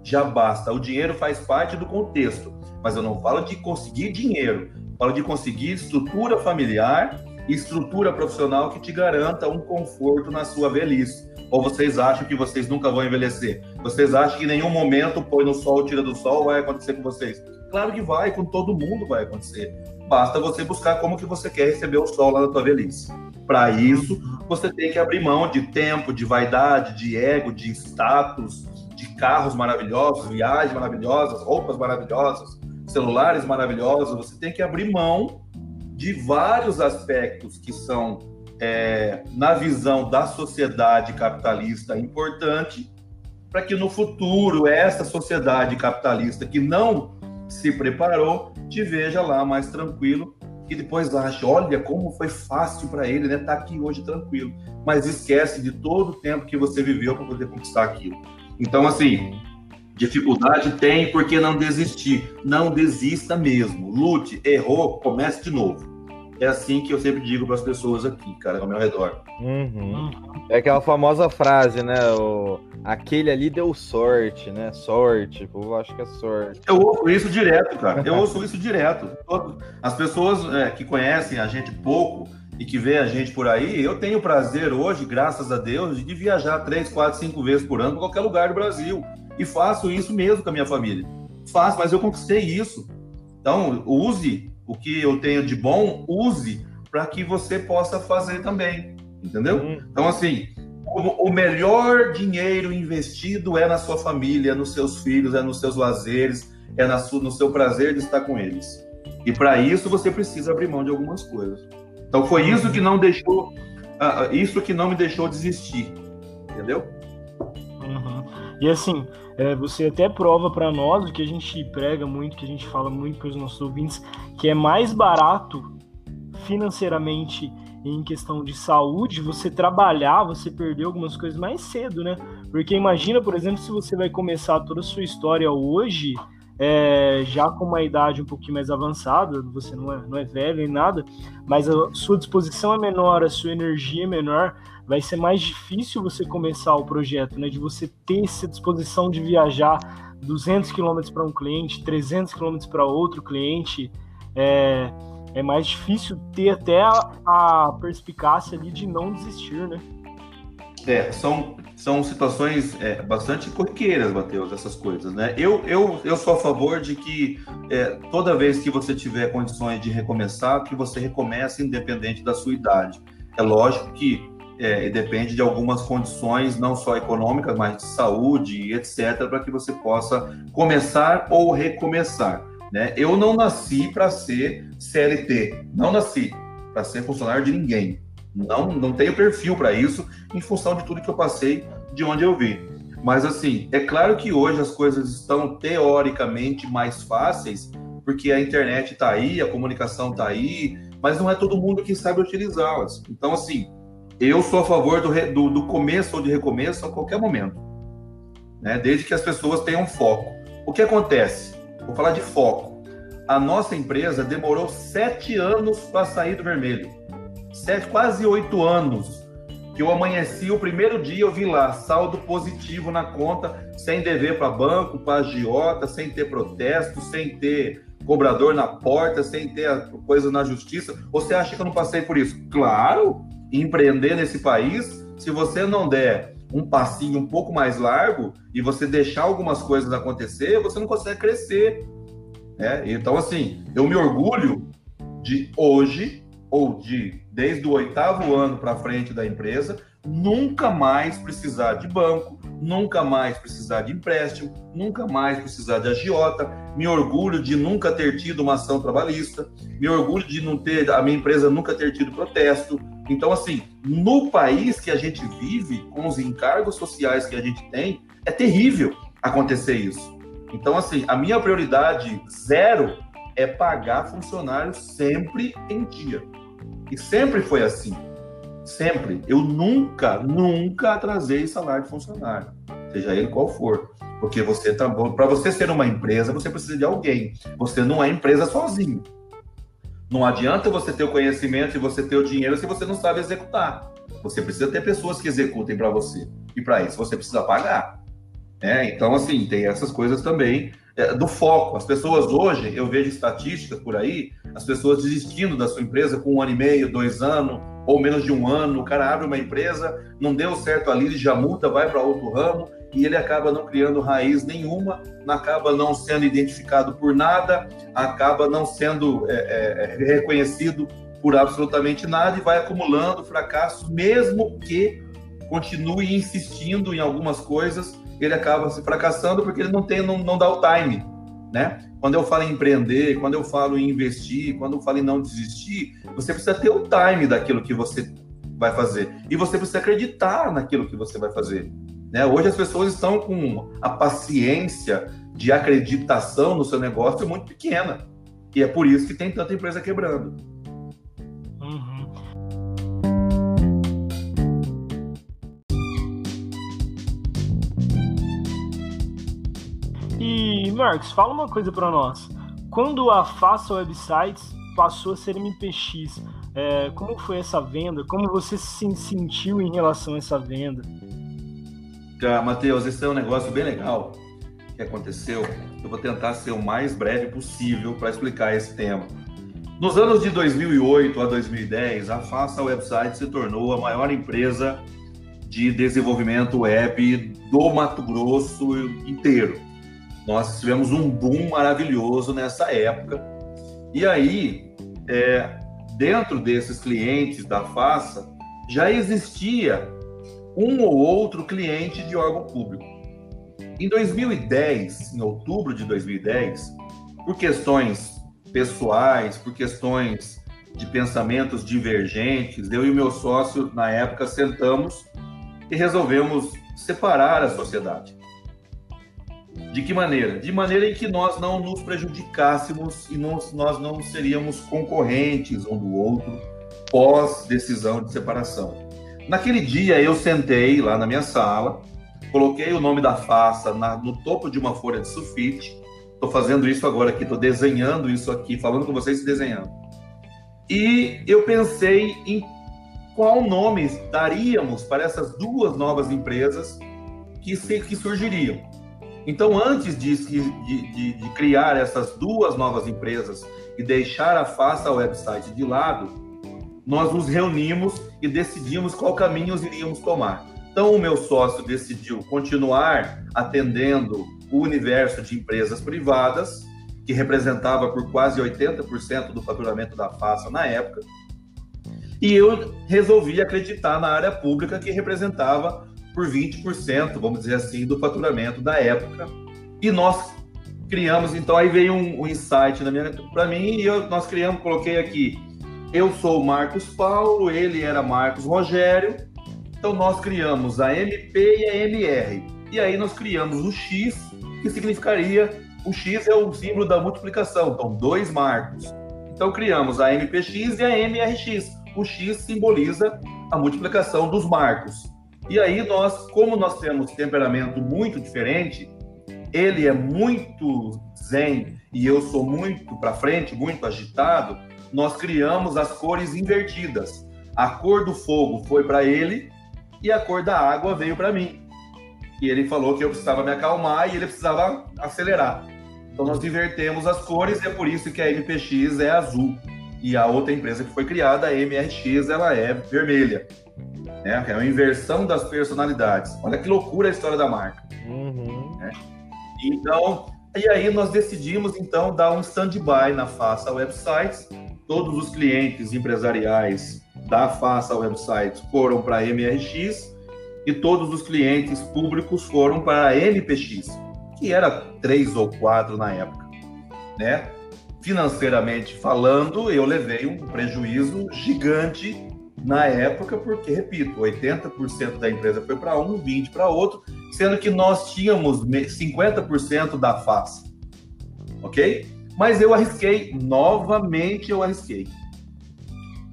Já basta. O dinheiro faz parte do contexto, mas eu não falo de conseguir dinheiro, falo de conseguir estrutura familiar e estrutura profissional que te garanta um conforto na sua velhice. Ou vocês acham que vocês nunca vão envelhecer? Vocês acham que em nenhum momento põe no sol, tira do sol, vai acontecer com vocês? Claro que vai, com todo mundo vai acontecer. Basta você buscar como que você quer receber o sol lá na tua velhice. Para isso, você tem que abrir mão de tempo, de vaidade, de ego, de status, de carros maravilhosos, viagens maravilhosas, roupas maravilhosas, celulares maravilhosos. Você tem que abrir mão de vários aspectos que são, é, na visão da sociedade capitalista, importante, para que no futuro essa sociedade capitalista que não se preparou, te veja lá mais tranquilo e depois acha, olha como foi fácil para ele, né? Tá aqui hoje tranquilo, mas esquece de todo o tempo que você viveu para poder conquistar aquilo. Então, assim, dificuldade tem porque não desistir. Não desista mesmo. Lute, errou, comece de novo. É assim que eu sempre digo para as pessoas aqui, cara, ao meu redor. Uhum. É aquela famosa frase, né? O... Aquele ali deu sorte, né? Sorte, eu acho que é sorte. Eu ouço isso direto, cara. Eu ouço isso direto. As pessoas é, que conhecem a gente pouco e que vê a gente por aí, eu tenho prazer hoje, graças a Deus, de viajar três, quatro, cinco vezes por ano para qualquer lugar do Brasil. E faço isso mesmo com a minha família. Faço, mas eu conquistei isso. Então, use o que eu tenho de bom, use para que você possa fazer também. Entendeu? Hum. Então, assim, o, o, melhor dinheiro investido é na sua família, é nos seus filhos, é nos seus lazeres, é na sua, no seu prazer de estar com eles. E para isso você precisa abrir mão de algumas coisas. Então foi isso que não deixou, uh, isso que não me deixou desistir, entendeu? Uhum. E assim, é, você até prova para nós o que a gente prega muito, que a gente fala muito para os nossos ouvintes, que é mais barato financeiramente em questão de saúde, você trabalhar, você perder algumas coisas mais cedo, né? Porque imagina, por exemplo, se você vai começar toda a sua história hoje, é, já com uma idade um pouquinho mais avançada, você não é, não é velho nem nada, mas a sua disposição é menor, a sua energia é menor, vai ser mais difícil você começar o projeto, né? De você ter essa disposição de viajar 200 quilômetros para um cliente, 300 quilômetros para outro cliente, é, é mais difícil ter até a, a perspicácia ali de não desistir, né? É, são, são situações é, bastante corriqueiras, Matheus, essas coisas, né? Eu, eu, eu sou a favor de que é, toda vez que você tiver condições de recomeçar, que você recomece independente da sua idade. É lógico que é, depende de algumas condições, não só econômicas, mas de saúde, etc., para que você possa começar ou recomeçar. Né? Eu não nasci para ser CLT, não nasci para ser funcionário de ninguém. Não, não tenho perfil para isso, em função de tudo que eu passei, de onde eu vi. Mas assim, é claro que hoje as coisas estão teoricamente mais fáceis, porque a internet está aí, a comunicação está aí, mas não é todo mundo que sabe utilizá-las. Então, assim, eu sou a favor do, do, do, começo ou de recomeço a qualquer momento, né? desde que as pessoas tenham foco. O que acontece? Vou falar de foco. A nossa empresa demorou sete anos para sair do vermelho. Sete, quase oito anos. Que eu amanheci o primeiro dia, eu vi lá, saldo positivo na conta, sem dever para banco, para agiota, sem ter protesto, sem ter cobrador na porta, sem ter coisa na justiça. Você acha que eu não passei por isso? Claro! Empreender nesse país, se você não der um passinho um pouco mais largo e você deixar algumas coisas acontecer, você não consegue crescer. Né? Então, assim, eu me orgulho de hoje, ou de desde o oitavo ano para frente da empresa, nunca mais precisar de banco, nunca mais precisar de empréstimo, nunca mais precisar de agiota. Me orgulho de nunca ter tido uma ação trabalhista, me orgulho de não ter a minha empresa nunca ter tido protesto, então, assim, no país que a gente vive, com os encargos sociais que a gente tem, é terrível acontecer isso. Então, assim, a minha prioridade zero é pagar funcionários sempre em dia. Sempre foi assim. Sempre. Eu nunca, nunca atrasei salário de funcionário, seja ele qual for. Porque você tá para você ser uma empresa, você precisa de alguém. Você não é empresa sozinho. Não adianta você ter o conhecimento e você ter o dinheiro se você não sabe executar. Você precisa ter pessoas que executem para você. E para isso você precisa pagar. É, então, assim, tem essas coisas também é, do foco. As pessoas hoje, eu vejo estatísticas por aí, as pessoas desistindo da sua empresa com um ano e meio, dois anos, ou menos de um ano. O cara abre uma empresa, não deu certo ali, ele já muda, vai para outro ramo e ele acaba não criando raiz nenhuma, acaba não sendo identificado por nada, acaba não sendo é, é, é, reconhecido por absolutamente nada e vai acumulando fracassos, mesmo que continue insistindo em algumas coisas, ele acaba se fracassando porque ele não tem, não, não dá o time, né? Quando eu falo em empreender, quando eu falo em investir, quando eu falo em não desistir, você precisa ter o time daquilo que você vai fazer e você precisa acreditar naquilo que você vai fazer. Né? Hoje as pessoas estão com a paciência de acreditação no seu negócio muito pequena. E é por isso que tem tanta empresa quebrando. Marcos, fala uma coisa para nós. Quando a Faça Websites passou a ser MPX, é, como foi essa venda? Como você se sentiu em relação a essa venda? Tá, Matheus, esse é um negócio bem legal que aconteceu. Eu vou tentar ser o mais breve possível para explicar esse tema. Nos anos de 2008 a 2010, a Faça Website se tornou a maior empresa de desenvolvimento web do Mato Grosso inteiro. Nós tivemos um boom maravilhoso nessa época. E aí, é, dentro desses clientes da Faça, já existia um ou outro cliente de órgão público. em 2010, em outubro de 2010, por questões pessoais, por questões de pensamentos divergentes, eu e o meu sócio, na época, sentamos e resolvemos separar a sociedade. De que maneira? De maneira em que nós não nos prejudicássemos e nós não seríamos concorrentes um do outro pós decisão de separação. Naquele dia eu sentei lá na minha sala, coloquei o nome da faça na, no topo de uma folha de sulfite. Estou fazendo isso agora aqui, estou desenhando isso aqui, falando com vocês desenhando. E eu pensei em qual nome daríamos para essas duas novas empresas que, se, que surgiriam. Então, antes de, de, de, criar essas duas novas empresas e deixar a Faça Website de lado, nós nos reunimos e decidimos qual caminho iríamos tomar. Então, o meu sócio decidiu continuar atendendo o universo de empresas privadas, que representava por quase 80% do faturamento da Faça na época, e eu resolvi acreditar na área pública, que representava por 20%, vamos dizer assim, do faturamento da época. E nós criamos, então aí veio um, um insight para mim e eu, nós criamos, coloquei aqui, eu sou o Marcos Paulo, ele era Marcos Rogério, então nós criamos a MP e a MR. E aí nós criamos o X, que significaria, o X é o símbolo da multiplicação, então dois marcos. Então criamos a MPX e a MRX o X simboliza a multiplicação dos marcos. E aí nós, como nós temos temperamento muito diferente, ele é muito zen e eu sou muito para frente, muito agitado, nós criamos as cores invertidas. A cor do fogo foi para ele e a cor da água veio para mim. E ele falou que eu precisava me acalmar e ele precisava acelerar. Então nós invertemos as cores e é por isso que a MPX é azul e a outra empresa que foi criada, a MRX, ela é vermelha. Né? É uma inversão das personalidades. Olha que loucura a história da marca. Uhum. Né? Então, e aí nós decidimos então dar um stand-by na Faça Websites. Todos os clientes empresariais da Faça Websites foram para a MRX e todos os clientes públicos foram para a MPX, que era três ou quatro na época, né? financeiramente falando, eu levei um prejuízo gigante na época, porque, repito, 80% da empresa foi para um, 20% para outro, sendo que nós tínhamos 50% da face. Ok? Mas eu arrisquei, novamente eu arrisquei.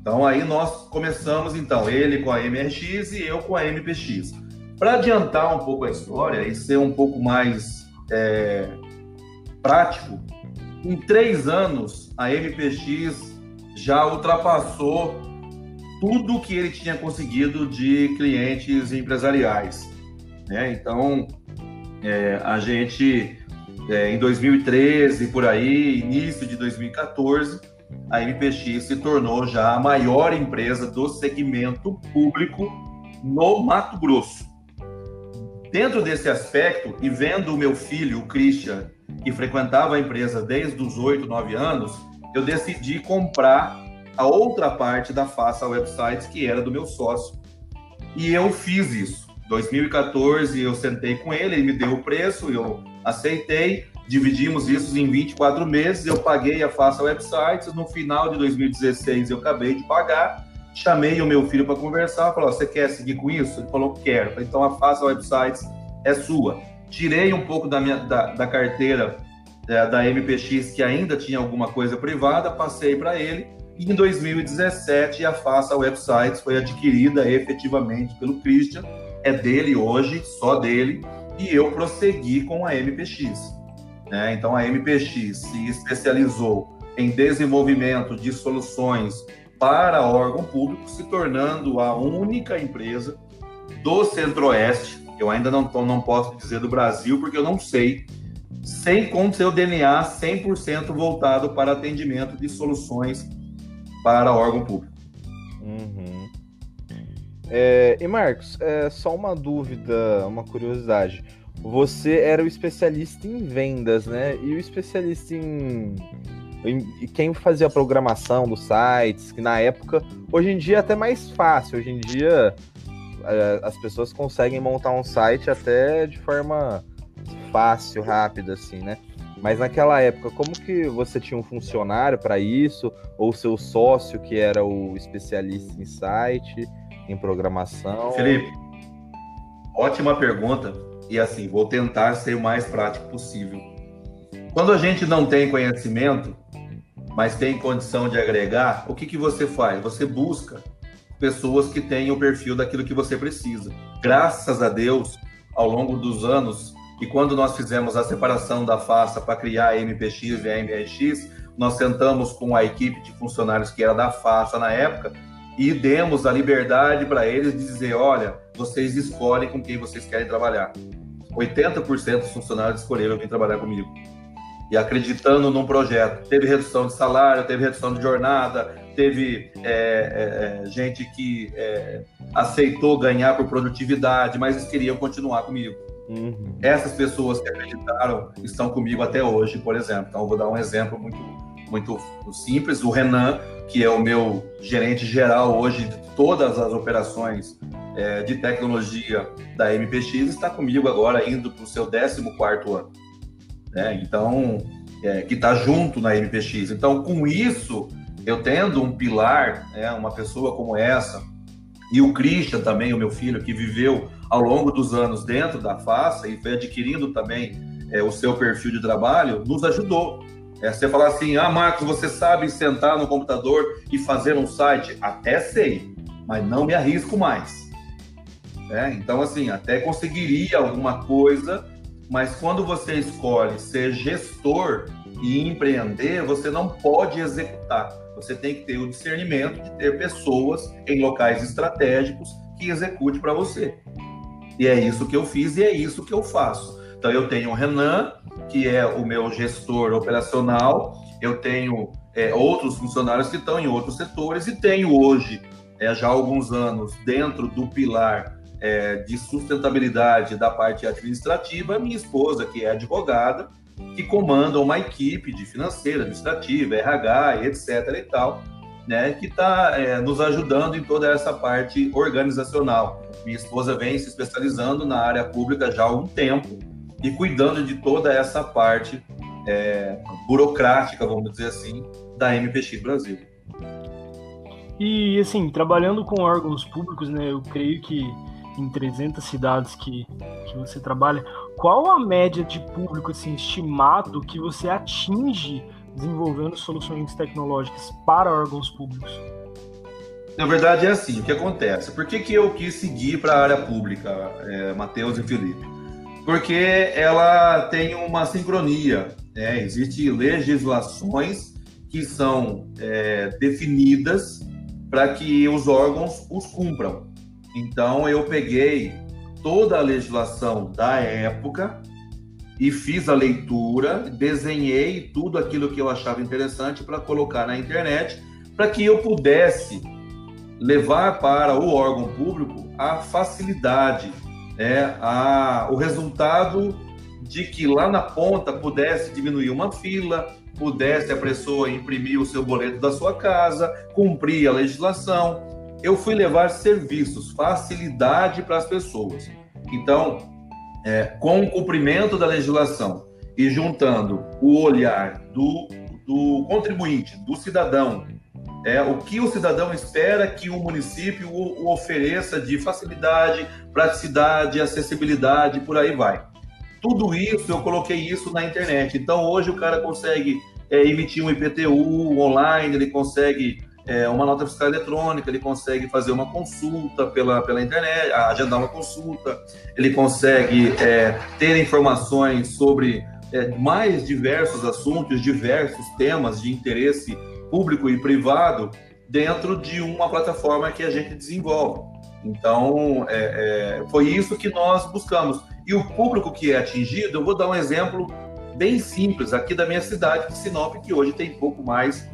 Então aí nós começamos, então, ele com a MRX e eu com a MPX. Para adiantar um pouco a história e ser um pouco mais é, prático, em três anos, a MPX já ultrapassou tudo que ele tinha conseguido de clientes empresariais. Né? Então, é, a gente, é, em 2013, por aí, início de 2014, a MPX se tornou já a maior empresa do segmento público no Mato Grosso. Dentro desse aspecto, e vendo o meu filho, o Christian, que frequentava a empresa desde os 8, 9 anos, eu decidi comprar a outra parte da Faça Websites, que era do meu sócio. E eu fiz isso. 2014 eu sentei com ele, ele me deu o preço, eu aceitei, dividimos isso em 24 meses, eu paguei a Faça Websites, no final de 2016 eu acabei de pagar, chamei o meu filho para conversar, falou, você quer seguir com isso? Ele falou, quero. Então a Faça Websites é sua tirei um pouco da, minha, da, da carteira é, da MPX, que ainda tinha alguma coisa privada, passei para ele. E em 2017, a Faça Websites foi adquirida efetivamente pelo Christian, é dele hoje, só dele, e eu prossegui com a MPX. Né? Então, a MPX se especializou em desenvolvimento de soluções para órgão público, se tornando a única empresa do Centro-Oeste eu ainda não, não posso dizer do Brasil, porque eu não sei, sem com seu DNA 100% voltado para atendimento de soluções para órgão público. Uhum. É, e Marcos, é, só uma dúvida, uma curiosidade. Você era o especialista em vendas, né? E o especialista em, em quem fazia a programação dos sites, que na época, hoje em dia é até mais fácil. Hoje em dia é, as pessoas conseguem montar um site até de forma fácil, rápido, assim, né? Mas naquela época, como que você tinha um funcionário para isso? Ou seu sócio, que era o especialista em site, em programação? Felipe, ótima pergunta. E assim, vou tentar ser o mais prático possível. Quando a gente não tem conhecimento, mas tem condição de agregar, o que, que você faz? Você busca pessoas que tenham o perfil daquilo que você precisa. Graças a Deus, ao longo dos anos, e quando nós fizemos a separação da FASA para criar a MPX e a MRX, nós sentamos com a equipe de funcionários que era da FASA na época e demos a liberdade para eles de dizer: olha, vocês escolhem com quem vocês querem trabalhar. 80% dos funcionários escolheram vir trabalhar comigo. E acreditando num projeto. Teve redução de salário, teve redução de jornada, teve é, é, é gente que é, aceitou ganhar por produtividade, mas eles queriam continuar comigo. Uhum. Essas pessoas que acreditaram estão comigo até hoje, por exemplo. Então, eu vou dar um exemplo muito, muito simples. O Renan, que é o meu gerente geral hoje de todas as operações é, de tecnologia da MPX, está comigo agora, indo para o seu 14 ano. Né? Então, é, que está junto na MPX. Então, com isso, eu tendo um pilar, né, uma pessoa como essa, e o Christian também, o meu filho, que viveu ao longo dos anos dentro da FACA e foi adquirindo também é, o seu perfil de trabalho, nos ajudou. É, você falar assim, ah, Marcos, você sabe sentar no computador e fazer um site? Até sei, mas não me arrisco mais. É, então, assim, até conseguiria alguma coisa, mas quando você escolhe ser gestor e empreender, você não pode executar. Você tem que ter o discernimento de ter pessoas em locais estratégicos que execute para você. E é isso que eu fiz e é isso que eu faço. Então eu tenho o Renan, que é o meu gestor operacional, eu tenho é, outros funcionários que estão em outros setores e tenho hoje, é, já há alguns anos, dentro do pilar é, de sustentabilidade da parte administrativa, minha esposa, que é advogada, que comanda uma equipe de financeira, administrativa, RH, etc. e tal, né, que está é, nos ajudando em toda essa parte organizacional. Minha esposa vem se especializando na área pública já há algum tempo e cuidando de toda essa parte é, burocrática, vamos dizer assim, da MPX Brasil. E, assim, trabalhando com órgãos públicos, né, eu creio que em 300 cidades que, que você trabalha, qual a média de público, assim, estimado que você atinge desenvolvendo soluções tecnológicas para órgãos públicos? Na verdade é assim, o que acontece? Por que, que eu quis seguir para a área pública, é, Matheus e Felipe? Porque ela tem uma sincronia, né? Existem legislações que são é, definidas para que os órgãos os cumpram. Então eu peguei toda a legislação da época e fiz a leitura, desenhei tudo aquilo que eu achava interessante para colocar na internet, para que eu pudesse levar para o órgão público a facilidade, né, a, o resultado de que lá na ponta pudesse diminuir uma fila, pudesse a pessoa imprimir o seu boleto da sua casa, cumprir a legislação. Eu fui levar serviços, facilidade para as pessoas. Então, é, com o cumprimento da legislação e juntando o olhar do, do contribuinte, do cidadão, é, o que o cidadão espera que o município o, o ofereça de facilidade, praticidade, acessibilidade, por aí vai. Tudo isso, eu coloquei isso na internet. Então, hoje o cara consegue é, emitir um IPTU online, ele consegue é, uma nota fiscal eletrônica, ele consegue fazer uma consulta pela, pela internet, agendar uma consulta, ele consegue é, ter informações sobre é, mais diversos assuntos, diversos temas de interesse público e privado dentro de uma plataforma que a gente desenvolve. Então, é, é, foi isso que nós buscamos. E o público que é atingido, eu vou dar um exemplo bem simples aqui da minha cidade, de Sinop, que hoje tem pouco mais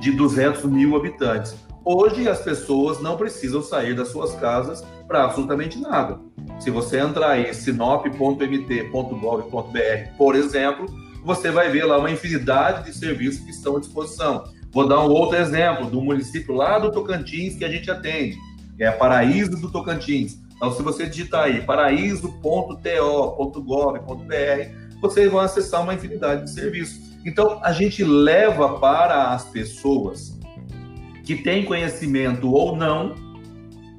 de 200 mil habitantes. Hoje as pessoas não precisam sair das suas casas para absolutamente nada. Se você entrar em sinop.mt.gov.br, por exemplo, você vai ver lá uma infinidade de serviços que estão à disposição. Vou dar um outro exemplo do município lá do Tocantins que a gente atende, é Paraíso do Tocantins. Então, se você digitar aí paraíso.to.gov.br, vocês vão acessar uma infinidade de serviços. Então, a gente leva para as pessoas que têm conhecimento ou não,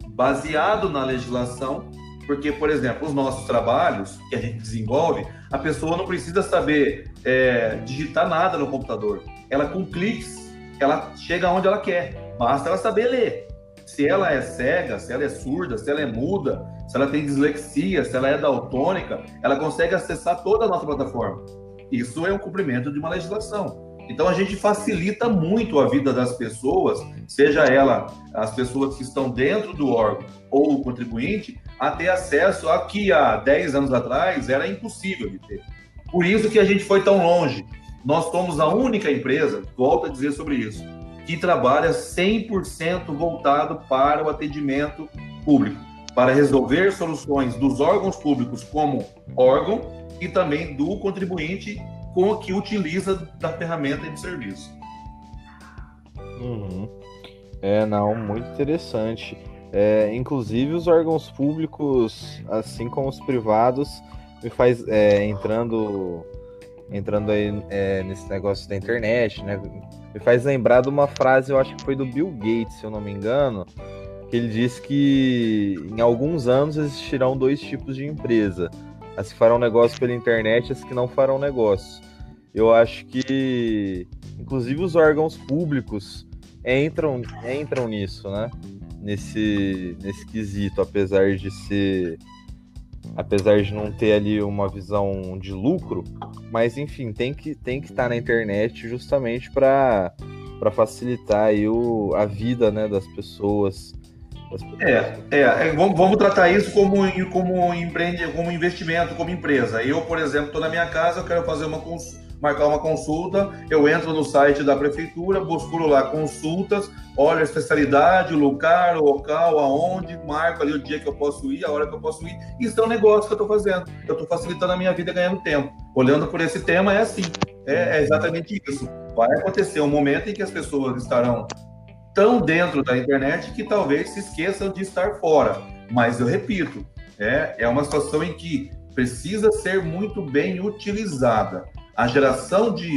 baseado na legislação, porque, por exemplo, os nossos trabalhos que a gente desenvolve, a pessoa não precisa saber é, digitar nada no computador. Ela, com cliques, ela chega onde ela quer. Basta ela saber ler. Se ela é cega, se ela é surda, se ela é muda, se ela tem dislexia, se ela é daltônica, ela consegue acessar toda a nossa plataforma. Isso é um cumprimento de uma legislação. Então a gente facilita muito a vida das pessoas, seja ela as pessoas que estão dentro do órgão ou o contribuinte, a ter acesso a que há 10 anos atrás era impossível de ter. Por isso que a gente foi tão longe. Nós somos a única empresa, volto a dizer sobre isso, que trabalha 100% voltado para o atendimento público, para resolver soluções dos órgãos públicos como órgão e também do contribuinte com o que utiliza da ferramenta e do serviço. Uhum. É, não, muito interessante. É, inclusive os órgãos públicos, assim como os privados, me faz é, entrando entrando aí é, nesse negócio da internet, né? Me faz lembrar de uma frase, eu acho que foi do Bill Gates, se eu não me engano, que ele disse que em alguns anos existirão dois tipos de empresa: as que farão negócio pela internet e as que não farão negócio. Eu acho que, inclusive, os órgãos públicos entram, entram nisso, né? Nesse, nesse quesito, apesar de ser. Apesar de não ter ali uma visão de lucro, mas enfim, tem que tem que estar tá na internet justamente para facilitar aí o, a vida né, das pessoas, é, é, é vamos, vamos, tratar isso como, como, empreende, como investimento, como empresa. Eu, por exemplo, estou na minha casa, eu quero fazer uma marcar uma consulta, eu entro no site da prefeitura, busco lá consultas, olho a especialidade, o lugar, o local, aonde, marco ali o dia que eu posso ir, a hora que eu posso ir. Isso é um negócio que eu estou fazendo. Eu estou facilitando a minha vida ganhando tempo. Olhando por esse tema, é assim. É, é exatamente isso. Vai acontecer um momento em que as pessoas estarão tão dentro da internet que talvez se esqueçam de estar fora. Mas eu repito, é, é uma situação em que precisa ser muito bem utilizada. A geração de,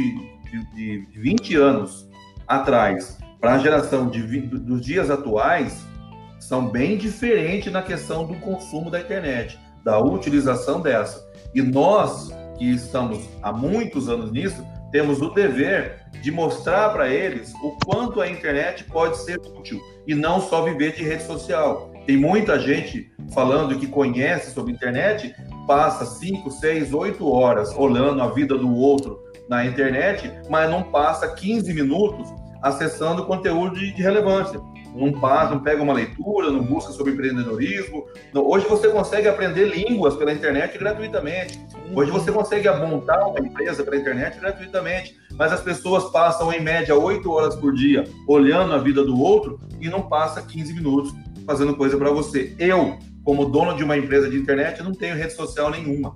de, de 20 anos atrás para a geração de, dos dias atuais são bem diferentes na questão do consumo da internet, da utilização dessa. E nós, que estamos há muitos anos nisso, temos o dever de mostrar para eles o quanto a internet pode ser útil e não só viver de rede social. Tem muita gente falando que conhece sobre internet, passa 5, 6, 8 horas olhando a vida do outro na internet, mas não passa 15 minutos acessando conteúdo de, de relevância não passa, não pega uma leitura, não busca sobre empreendedorismo. Hoje você consegue aprender línguas pela internet gratuitamente. Hoje você consegue montar uma empresa pela internet gratuitamente. Mas as pessoas passam, em média, 8 horas por dia olhando a vida do outro e não passa 15 minutos fazendo coisa para você. Eu, como dono de uma empresa de internet, não tenho rede social nenhuma.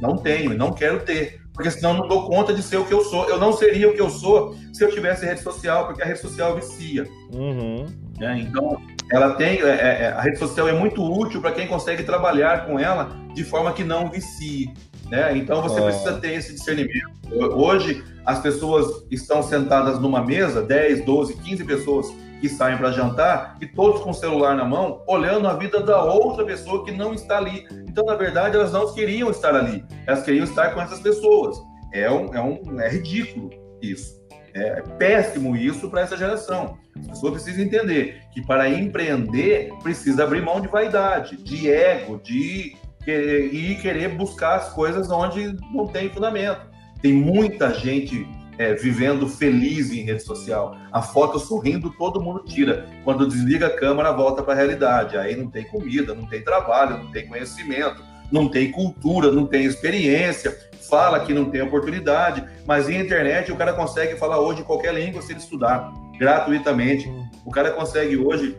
Não tenho não quero ter porque senão não dou conta de ser o que eu sou. Eu não seria o que eu sou se eu tivesse rede social, porque a rede social vicia. Uhum. É, então, ela tem, é, é, é, a rede social é muito útil para quem consegue trabalhar com ela de forma que não vicie. Né? Então, você é. precisa ter esse discernimento. Hoje, as pessoas estão sentadas numa mesa, 10, 12, 15 pessoas que saem para jantar e todos com o celular na mão, olhando a vida da outra pessoa que não está ali. Então, na verdade, elas não queriam estar ali, elas queriam estar com essas pessoas. É, um, é, um, é ridículo isso. É, péssimo isso para essa geração. As pessoas precisam entender que para empreender precisa abrir mão de vaidade, de ego, de e querer buscar as coisas onde não tem fundamento. Tem muita gente é, vivendo feliz em rede social. A foto sorrindo, todo mundo tira. Quando desliga a câmera, volta para a realidade. Aí não tem comida, não tem trabalho, não tem conhecimento, não tem cultura, não tem experiência. Fala que não tem oportunidade, mas em internet o cara consegue falar hoje qualquer língua se ele estudar gratuitamente. O cara consegue hoje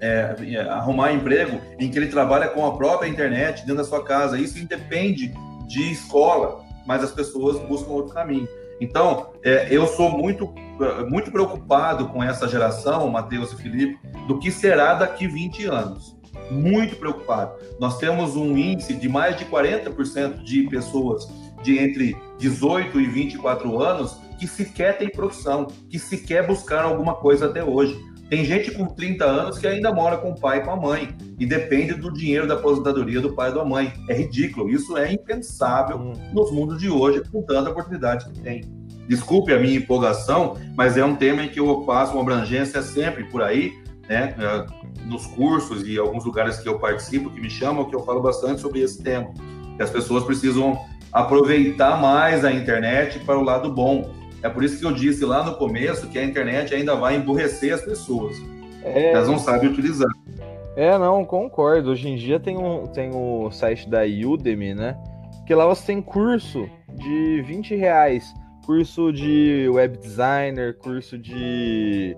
é, arrumar emprego em que ele trabalha com a própria internet dentro da sua casa. Isso independe de escola, mas as pessoas buscam outro caminho. Então, é, eu sou muito, muito preocupado com essa geração, Matheus e Felipe, do que será daqui 20 anos. muito preocupado. Nós temos um índice de mais de 40% de pessoas de entre 18 e 24 anos que sequer tem profissão, que sequer buscaram alguma coisa até hoje. Tem gente com 30 anos que ainda mora com o pai e com a mãe e depende do dinheiro da aposentadoria do pai e da mãe. É ridículo, isso é impensável hum. nos mundos de hoje, com tanta oportunidade que tem. Desculpe a minha empolgação, mas é um tema em que eu faço uma abrangência sempre por aí, né? É, nos cursos e alguns lugares que eu participo, que me chamam, que eu falo bastante sobre esse tema. Que as pessoas precisam aproveitar mais a internet para o lado bom. É por isso que eu disse lá no começo que a internet ainda vai emburrecer as pessoas. É... Elas não sabem utilizar. É, não, concordo. Hoje em dia tem, um, tem o site da Udemy, né? Que lá você tem curso de 20 reais. Curso de web designer, curso de.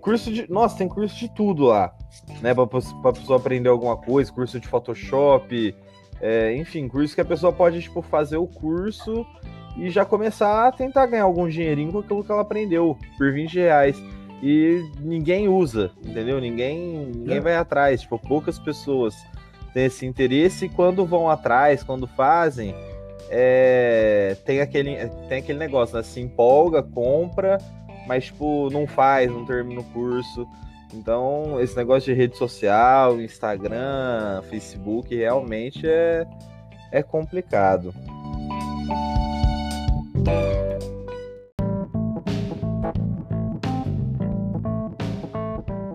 Curso de. Nossa, tem curso de tudo lá. Né? Pra, pra pessoa aprender alguma coisa, curso de Photoshop, é, enfim, curso que a pessoa pode, tipo, fazer o curso e já começar a tentar ganhar algum dinheirinho com aquilo que ela aprendeu por 20 reais. E ninguém usa, entendeu? Ninguém, ninguém é. vai atrás. Tipo, poucas pessoas têm esse interesse e quando vão atrás, quando fazem, é, tem, aquele, tem aquele negócio, né? Se empolga, compra, mas, tipo, não faz, não termina o curso. Então, esse negócio de rede social, Instagram, Facebook, realmente é, é complicado.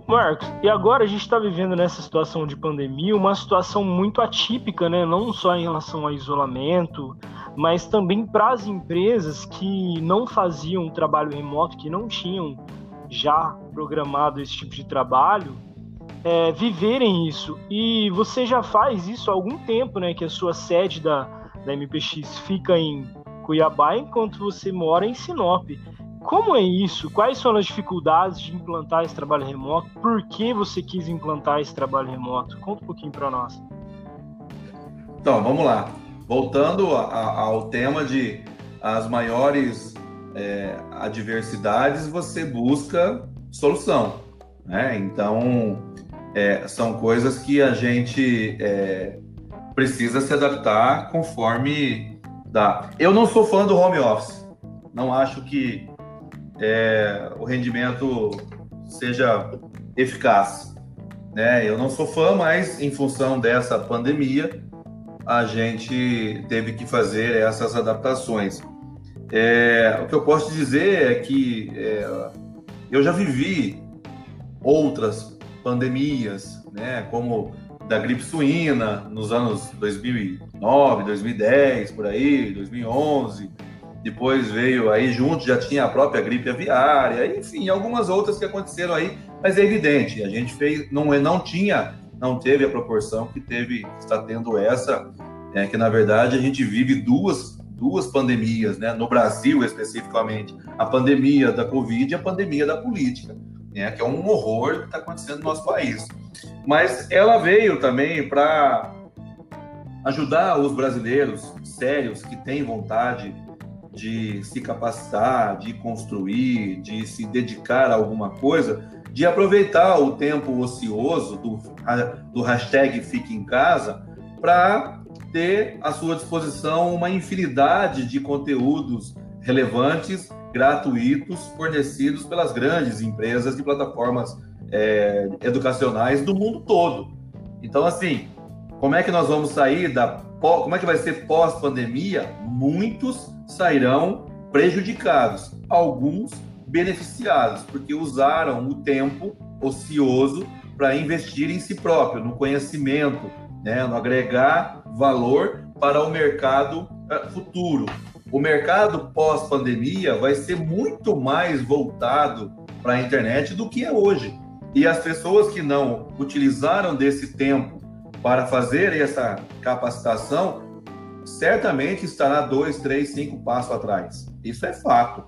Marcos, e agora a gente está vivendo nessa situação de pandemia, uma situação muito atípica, né? Não só em relação ao isolamento, mas também para as empresas que não faziam trabalho remoto, que não tinham já programado esse tipo de trabalho, é, viverem isso. E você já faz isso há algum tempo, né? Que a sua sede da, da MPX fica em Cuiabá, enquanto você mora em Sinop. Como é isso? Quais são as dificuldades de implantar esse trabalho remoto? Por que você quis implantar esse trabalho remoto? Conta um pouquinho para nós. Então, vamos lá. Voltando a, a, ao tema de as maiores é, adversidades, você busca solução. Né? Então, é, são coisas que a gente é, precisa se adaptar conforme dá. Eu não sou fã do home office. Não acho que é, o rendimento seja eficaz. Né? Eu não sou fã, mas em função dessa pandemia, a gente teve que fazer essas adaptações. É, o que eu posso dizer é que é, eu já vivi outras pandemias, né, como da gripe suína nos anos 2009, 2010, por aí, 2011. Depois veio aí junto, já tinha a própria gripe aviária, enfim, algumas outras que aconteceram aí, mas é evidente, a gente fez, não, não tinha, não teve a proporção que teve, está tendo essa, é, que na verdade a gente vive duas duas pandemias, né? no Brasil especificamente, a pandemia da Covid e a pandemia da política, né? que é um horror que está acontecendo no nosso país. Mas ela veio também para ajudar os brasileiros sérios que têm vontade de se capacitar, de construir, de se dedicar a alguma coisa, de aproveitar o tempo ocioso do, do hashtag Fique em Casa para ter à sua disposição uma infinidade de conteúdos relevantes, gratuitos, fornecidos pelas grandes empresas de plataformas é, educacionais do mundo todo. Então, assim, como é que nós vamos sair da. Como é que vai ser pós-pandemia? Muitos sairão prejudicados, alguns beneficiados, porque usaram o tempo ocioso para investir em si próprio, no conhecimento, né, no agregar valor para o mercado eh, futuro. O mercado pós-pandemia vai ser muito mais voltado para a internet do que é hoje. E as pessoas que não utilizaram desse tempo para fazer essa capacitação, certamente estará dois, três, cinco passos atrás. Isso é fato.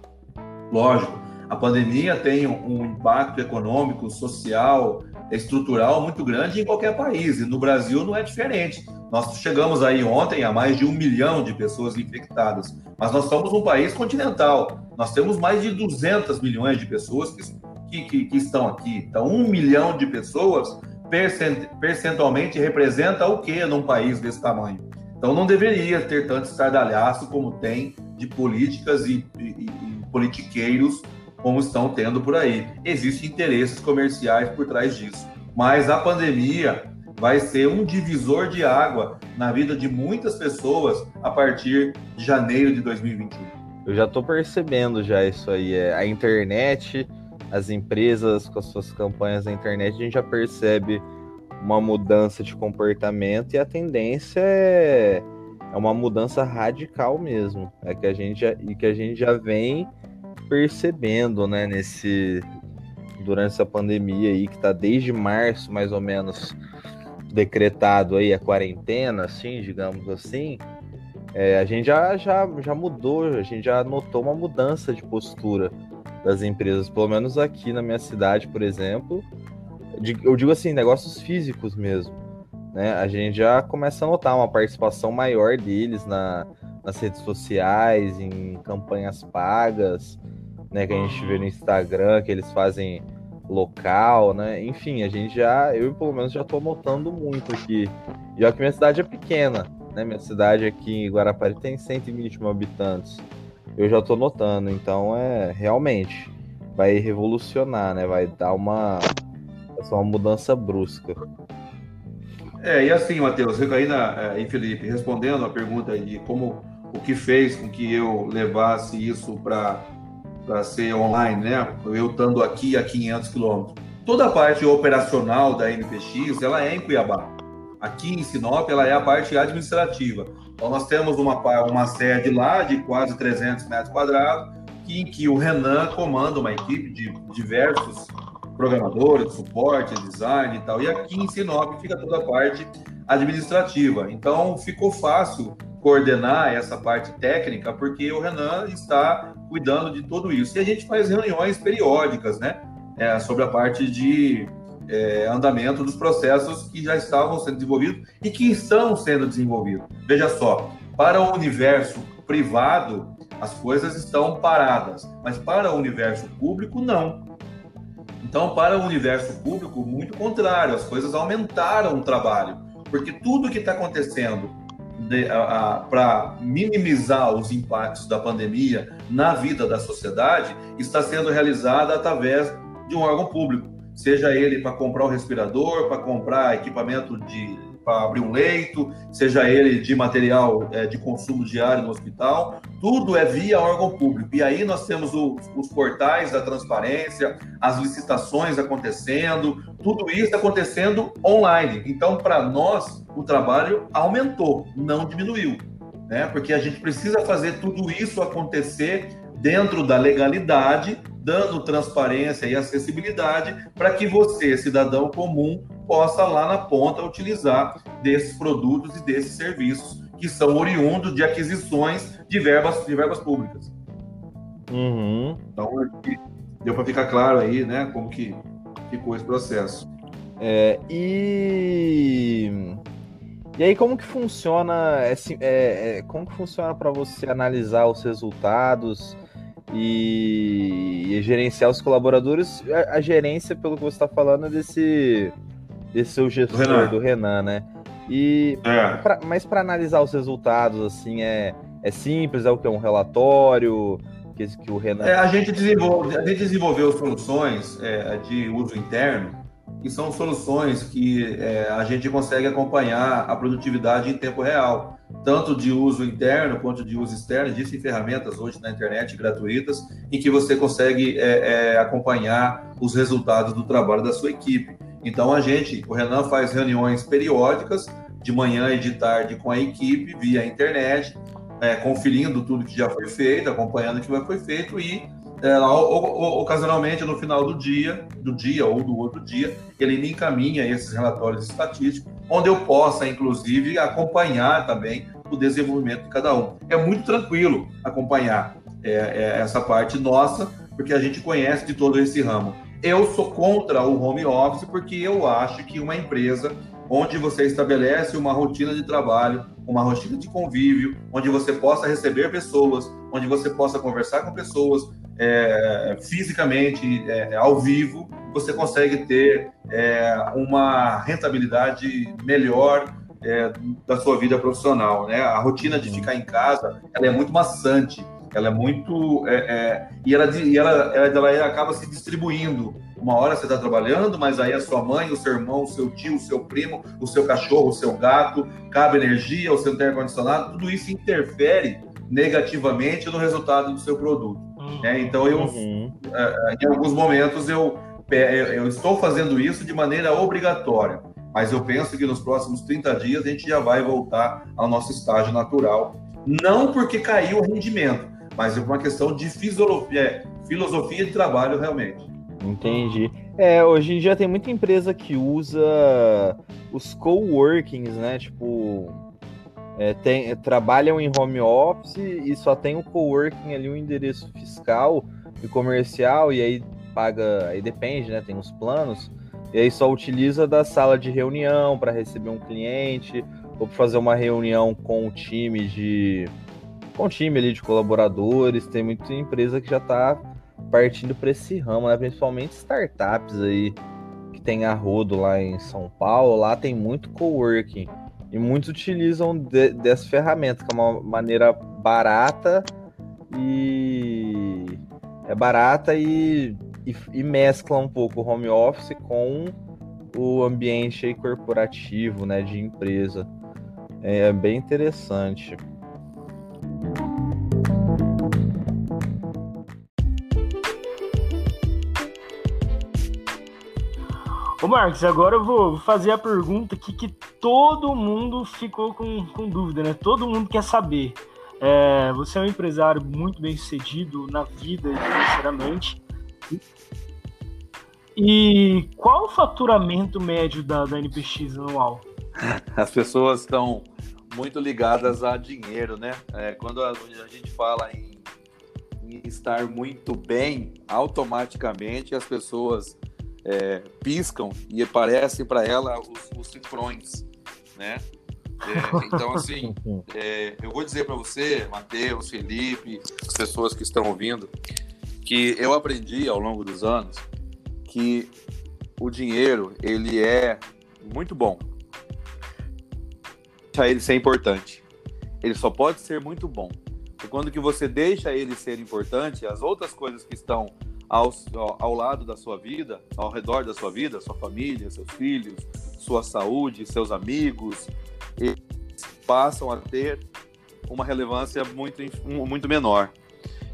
Lógico, a pandemia tem um impacto econômico, social, estrutural muito grande em qualquer país, e no Brasil não é diferente. Nós chegamos aí ontem a mais de um milhão de pessoas infectadas, mas nós somos um país continental. Nós temos mais de 200 milhões de pessoas que, que, que estão aqui. Então, um milhão de pessoas percentualmente representa o que num país desse tamanho? Então não deveria ter tanto estardalhaço como tem de políticas e, e, e politiqueiros como estão tendo por aí. Existem interesses comerciais por trás disso. Mas a pandemia vai ser um divisor de água na vida de muitas pessoas a partir de janeiro de 2021. Eu já estou percebendo já isso aí. É, a internet, as empresas com as suas campanhas na internet, a gente já percebe uma mudança de comportamento e a tendência é, é uma mudança radical mesmo. É que a gente já, e que a gente já vem percebendo, né, nesse durante essa pandemia aí que está desde março mais ou menos decretado aí a quarentena, assim, digamos assim, é, a gente já, já, já mudou, a gente já notou uma mudança de postura das empresas, pelo menos aqui na minha cidade, por exemplo, eu digo assim, negócios físicos mesmo, né? A gente já começa a notar uma participação maior deles na, nas redes sociais, em campanhas pagas, né? Que a gente vê no Instagram, que eles fazem local, né? Enfim, a gente já, eu pelo menos já estou notando muito aqui. Já que minha cidade é pequena, né? Minha cidade aqui em Guarapari tem 120 mil habitantes. Eu já estou notando, então é realmente vai revolucionar, né? Vai dar uma, uma mudança brusca. É, e assim, Matheus, ainda, é, e Felipe, respondendo a pergunta de como o que fez com que eu levasse isso para para ser online, né? Eu estando aqui a 500 quilômetros. Toda a parte operacional da NPX, ela é em Cuiabá. Aqui em Sinop, ela é a parte administrativa. Então, nós temos uma, uma sede lá de quase 300 metros quadrados, em que o Renan comanda uma equipe de diversos programadores, suporte, design e tal. E aqui em Sinop fica toda a parte administrativa. Então, ficou fácil coordenar essa parte técnica, porque o Renan está cuidando de tudo isso. E a gente faz reuniões periódicas, né, é, sobre a parte de é, andamento dos processos que já estavam sendo desenvolvidos e que estão sendo desenvolvidos. Veja só, para o universo privado, as coisas estão paradas, mas para o universo público, não. Então, para o universo público, muito contrário, as coisas aumentaram o trabalho, porque tudo que está acontecendo para minimizar os impactos da pandemia na vida da sociedade está sendo realizada através de um órgão público, seja ele para comprar um respirador, para comprar equipamento de para abrir um leito, seja ele de material é, de consumo diário no hospital, tudo é via órgão público. E aí nós temos o, os portais da transparência, as licitações acontecendo, tudo isso acontecendo online. Então, para nós, o trabalho aumentou, não diminuiu. Né? Porque a gente precisa fazer tudo isso acontecer dentro da legalidade, dando transparência e acessibilidade para que você, cidadão comum, possa lá na ponta utilizar desses produtos e desses serviços que são oriundos de aquisições de verbas, de verbas públicas. Uhum. Então, deu para ficar claro aí, né, como que ficou esse processo. É, e e aí como que funciona é, é, como que funciona para você analisar os resultados e, e, gerenciar os colaboradores? A, a gerência, pelo que você está falando, é desse desse seu gestor, Renan. do Renan, né? E é. pra, mas para analisar os resultados, assim, é, é simples, é o que é um relatório que, que o Renan. É, a gente desenvolve, a gente desenvolveu soluções é, de uso interno que são soluções que é, a gente consegue acompanhar a produtividade em tempo real, tanto de uso interno quanto de uso externo. Existem ferramentas hoje na internet gratuitas em que você consegue é, é, acompanhar os resultados do trabalho da sua equipe. Então a gente, o Renan faz reuniões periódicas, de manhã e de tarde com a equipe, via internet, é, conferindo tudo que já foi feito, acompanhando o que já foi feito e é, ocasionalmente no final do dia, do dia ou do outro dia, ele me encaminha esses relatórios estatísticos, onde eu possa, inclusive, acompanhar também o desenvolvimento de cada um. É muito tranquilo acompanhar é, é, essa parte nossa, porque a gente conhece de todo esse ramo. Eu sou contra o home office porque eu acho que uma empresa onde você estabelece uma rotina de trabalho, uma rotina de convívio, onde você possa receber pessoas, onde você possa conversar com pessoas, é, fisicamente, é, ao vivo, você consegue ter é, uma rentabilidade melhor é, da sua vida profissional. Né? A rotina de ficar em casa ela é muito maçante, ela é muito. É, é, e ela, e ela, ela, ela acaba se distribuindo. Uma hora você está trabalhando, mas aí a sua mãe, o seu irmão, o seu tio, o seu primo, o seu cachorro, o seu gato, cabe energia, o seu ar-condicionado, tudo isso interfere negativamente no resultado do seu produto. Né? Então, eu, uhum. É, em alguns momentos, eu, eu estou fazendo isso de maneira obrigatória mas eu penso que nos próximos 30 dias a gente já vai voltar ao nosso estágio natural. Não porque caiu o rendimento, mas é uma questão de filosofia, filosofia de trabalho realmente. Entendi. É, hoje em dia tem muita empresa que usa os coworkings, né? Tipo, é, tem, trabalham em home office e só tem o coworking ali, um endereço fiscal e comercial, e aí paga, aí depende, né? Tem os planos e aí só utiliza da sala de reunião para receber um cliente ou para fazer uma reunião com o time de com o time ali de colaboradores. Tem muita empresa que já está partindo para esse ramo, né? principalmente startups aí que tem a Rodo lá em São Paulo. Lá tem muito coworking e muitos utilizam de, dessa ferramenta que é uma maneira barata e é barata e e, e mescla um pouco o home office com o ambiente corporativo, né, de empresa. É bem interessante. Ô Marcos, agora eu vou fazer a pergunta aqui que todo mundo ficou com, com dúvida, né? Todo mundo quer saber. É, você é um empresário muito bem sucedido na vida financeiramente. E qual o faturamento médio da, da NPX anual? As pessoas estão muito ligadas a dinheiro, né? É, quando a, a, gente fala em, em, estar muito bem, automaticamente as pessoas é, piscam e aparecem para ela os, os cifrões, né? É, então, assim, é, eu vou dizer para você, Matheus, Felipe, as pessoas que estão ouvindo, que eu aprendi ao longo dos anos que o dinheiro ele é muito bom. Deixa ele ser importante. Ele só pode ser muito bom. E quando que você deixa ele ser importante, as outras coisas que estão ao, ao lado da sua vida, ao redor da sua vida, sua família, seus filhos, sua saúde, seus amigos, eles passam a ter uma relevância muito, muito menor.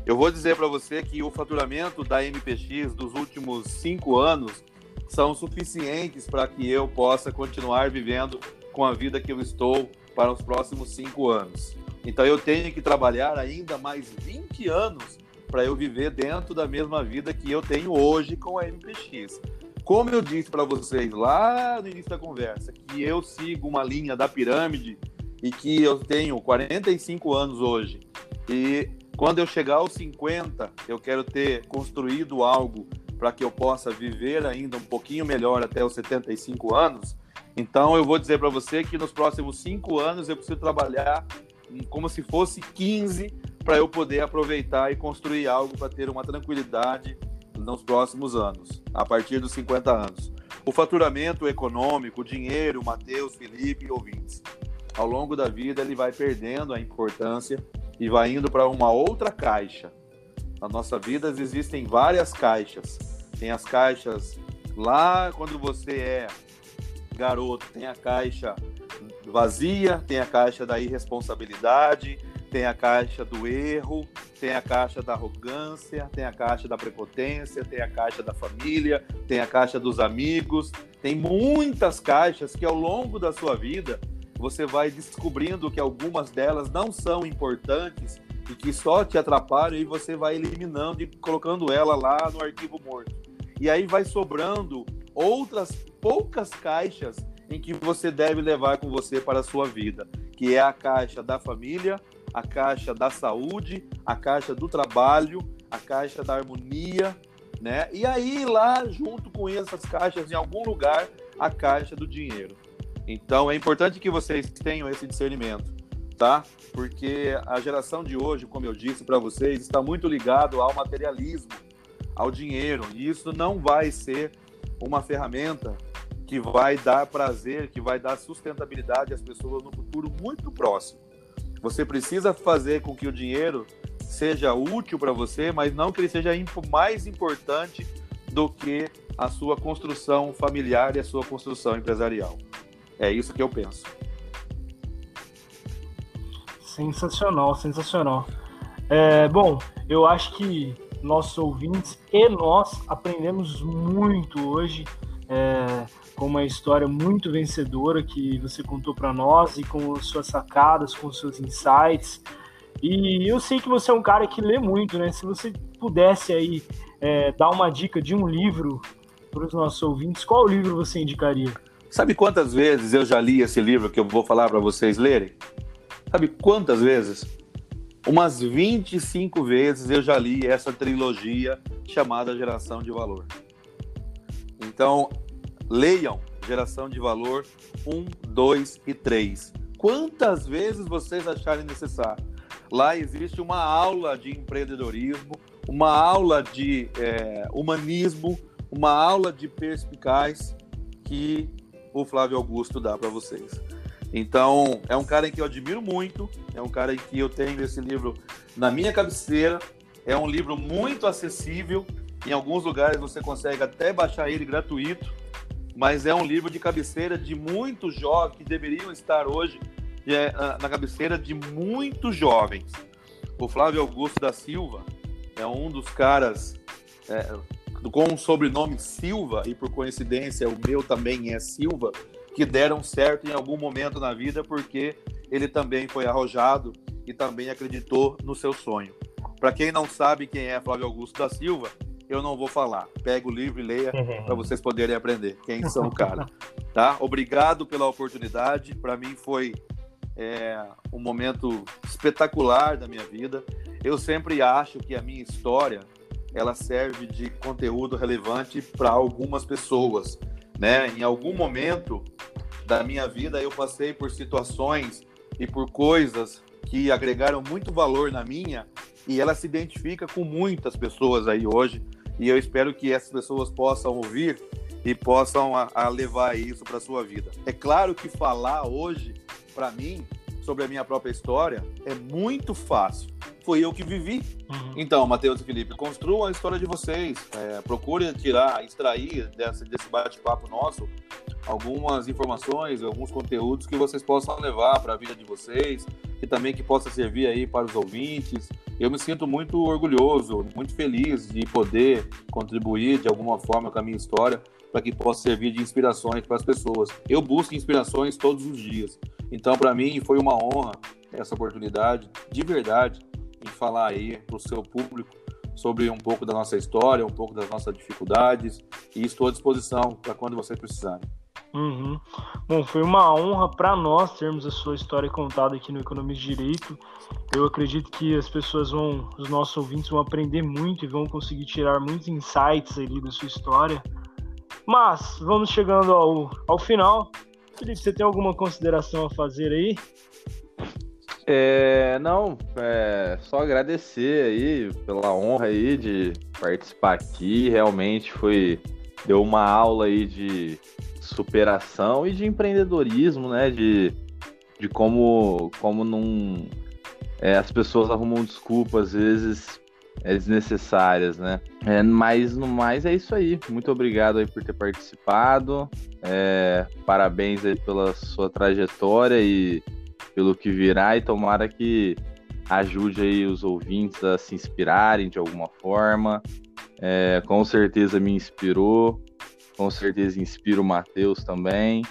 Eu vou dizer para você que o faturamento da MPX dos últimos cinco anos são suficientes para que eu possa continuar vivendo com a vida que eu estou para os próximos cinco anos. Então eu tenho que trabalhar ainda mais 20 anos para eu viver dentro da mesma vida que eu tenho hoje com a MPX. Como eu disse para vocês lá no início da conversa, que eu sigo uma linha da pirâmide e que eu tenho 45 anos hoje e quando eu chegar aos 50, eu quero ter construído algo para que eu possa viver ainda um pouquinho melhor até os 75 anos. Então, eu vou dizer para você que nos próximos cinco anos eu preciso trabalhar como se fosse 15 para eu poder aproveitar e construir algo para ter uma tranquilidade nos próximos anos, a partir dos 50 anos. O faturamento econômico, o dinheiro, Matheus, Felipe e ouvintes, ao longo da vida ele vai perdendo a importância e vai indo para uma outra caixa. Na nossa vida existem várias caixas. Tem as caixas lá quando você é garoto, tem a caixa vazia, tem a caixa da irresponsabilidade, tem a caixa do erro, tem a caixa da arrogância, tem a caixa da prepotência, tem a caixa da família, tem a caixa dos amigos. Tem muitas caixas que ao longo da sua vida você vai descobrindo que algumas delas não são importantes e que só te atrapalham e você vai eliminando e colocando ela lá no arquivo morto. E aí vai sobrando outras poucas caixas em que você deve levar com você para a sua vida, que é a caixa da família, a caixa da saúde, a caixa do trabalho, a caixa da harmonia, né? E aí lá junto com essas caixas em algum lugar a caixa do dinheiro. Então é importante que vocês tenham esse discernimento. tá? Porque a geração de hoje, como eu disse para vocês, está muito ligado ao materialismo, ao dinheiro, e isso não vai ser uma ferramenta que vai dar prazer, que vai dar sustentabilidade às pessoas no futuro muito próximo. Você precisa fazer com que o dinheiro seja útil para você, mas não que ele seja mais importante do que a sua construção familiar e a sua construção empresarial. É isso que eu penso. Sensacional, sensacional. É, bom, eu acho que nossos ouvintes e nós aprendemos muito hoje é, com uma história muito vencedora que você contou para nós e com suas sacadas, com seus insights. E eu sei que você é um cara que lê muito, né? Se você pudesse aí é, dar uma dica de um livro para os nossos ouvintes, qual livro você indicaria? Sabe quantas vezes eu já li esse livro que eu vou falar para vocês lerem? Sabe quantas vezes? Umas 25 vezes eu já li essa trilogia chamada Geração de Valor. Então, leiam Geração de Valor 1, 2 e 3. Quantas vezes vocês acharem necessário? Lá existe uma aula de empreendedorismo, uma aula de é, humanismo, uma aula de perspicaz que o Flávio Augusto dá para vocês. Então, é um cara em que eu admiro muito, é um cara em que eu tenho esse livro na minha cabeceira, é um livro muito acessível, em alguns lugares você consegue até baixar ele gratuito, mas é um livro de cabeceira de muitos jovens que deveriam estar hoje é, na cabeceira de muitos jovens. O Flávio Augusto da Silva é um dos caras é, com o sobrenome Silva, e por coincidência o meu também é Silva, que deram certo em algum momento na vida porque ele também foi arrojado e também acreditou no seu sonho. Para quem não sabe quem é Flávio Augusto da Silva, eu não vou falar. Pega o livro e leia uhum. para vocês poderem aprender quem são o cara. Tá? Obrigado pela oportunidade. Para mim foi é, um momento espetacular da minha vida. Eu sempre acho que a minha história ela serve de conteúdo relevante para algumas pessoas, né? Em algum momento da minha vida eu passei por situações e por coisas que agregaram muito valor na minha e ela se identifica com muitas pessoas aí hoje e eu espero que essas pessoas possam ouvir e possam a, a levar isso para sua vida. É claro que falar hoje para mim sobre a minha própria história é muito fácil foi eu que vivi. Uhum. Então, Matheus e Felipe, construam a história de vocês. É, procure tirar, extrair desse, desse bate-papo nosso algumas informações, alguns conteúdos que vocês possam levar para a vida de vocês, e também que possa servir aí para os ouvintes. Eu me sinto muito orgulhoso, muito feliz de poder contribuir de alguma forma com a minha história para que possa servir de inspirações para as pessoas. Eu busco inspirações todos os dias. Então, para mim, foi uma honra essa oportunidade, de verdade em falar aí para o seu público sobre um pouco da nossa história, um pouco das nossas dificuldades e estou à disposição para quando vocês precisarem. Uhum. Bom, foi uma honra para nós termos a sua história contada aqui no Economia de Direito. Eu acredito que as pessoas vão, os nossos ouvintes vão aprender muito e vão conseguir tirar muitos insights ali da sua história. Mas vamos chegando ao, ao final. Felipe, você tem alguma consideração a fazer aí? É, não, é, só agradecer aí pela honra aí de participar aqui. Realmente foi deu uma aula aí de superação e de empreendedorismo, né? De, de como como não é, as pessoas arrumam desculpas às vezes é, desnecessárias, né? É, mas no mais é isso aí. Muito obrigado aí por ter participado. É, parabéns aí pela sua trajetória e pelo que virá e tomara que ajude aí os ouvintes a se inspirarem de alguma forma. É, com certeza me inspirou, com certeza inspira o Matheus também.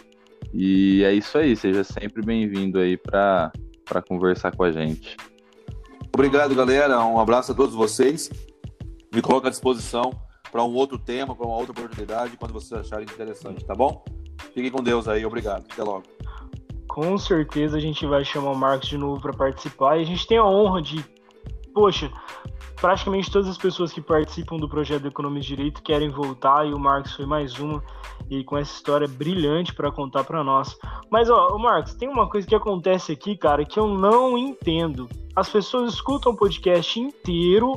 E é isso aí, seja sempre bem-vindo aí para conversar com a gente. Obrigado, galera. Um abraço a todos vocês. Me coloco à disposição para um outro tema, para uma outra oportunidade, quando vocês acharem interessante, tá bom? Fiquem com Deus aí. Obrigado. Até logo com certeza a gente vai chamar o Marcos de novo para participar. E a gente tem a honra de, poxa, praticamente todas as pessoas que participam do projeto Economia de Direito querem voltar e o Marcos foi mais uma e com essa história brilhante para contar para nós. Mas ó, Marcos, tem uma coisa que acontece aqui, cara, que eu não entendo. As pessoas escutam o podcast inteiro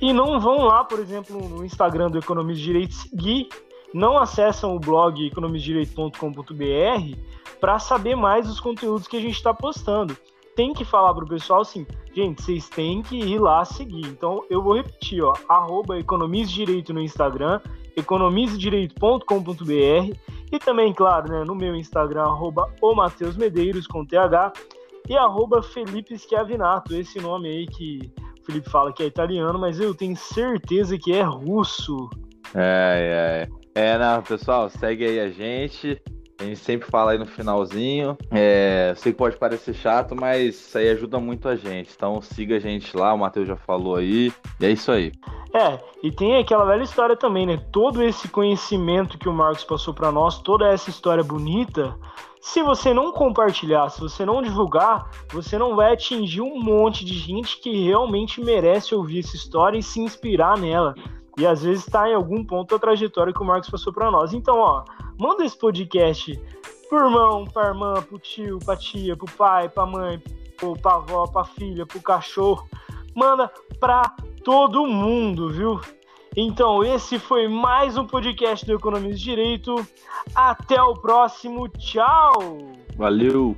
e não vão lá, por exemplo, no Instagram do Economia de Direito seguir, não acessam o blog economisdireito.com.br para saber mais dos conteúdos que a gente está postando. Tem que falar para o pessoal assim, gente, vocês têm que ir lá seguir. Então eu vou repetir, ó, arroba Direito no Instagram, economizedireito.com.br e também, claro, né, no meu Instagram, arroba o Mateus Medeiros com TH e arroba Felipe Schiavinato, esse nome aí que o Felipe fala que é italiano, mas eu tenho certeza que é russo. É, é, é, não, pessoal, segue aí a gente. A gente sempre fala aí no finalzinho. É, sei que pode parecer chato, mas isso aí ajuda muito a gente. Então siga a gente lá, o Matheus já falou aí. E é isso aí. É, e tem aquela velha história também, né? Todo esse conhecimento que o Marcos passou para nós, toda essa história bonita, se você não compartilhar, se você não divulgar, você não vai atingir um monte de gente que realmente merece ouvir essa história e se inspirar nela. E às vezes está em algum ponto da trajetória que o Marcos passou para nós. Então, ó, manda esse podcast pro irmão, pra irmã, pro tio, pra tia, pro pai, pra mãe, pro, pra avó, pra filha, pro cachorro. Manda pra todo mundo, viu? Então, esse foi mais um podcast do Economia de Direito. Até o próximo. Tchau! Valeu!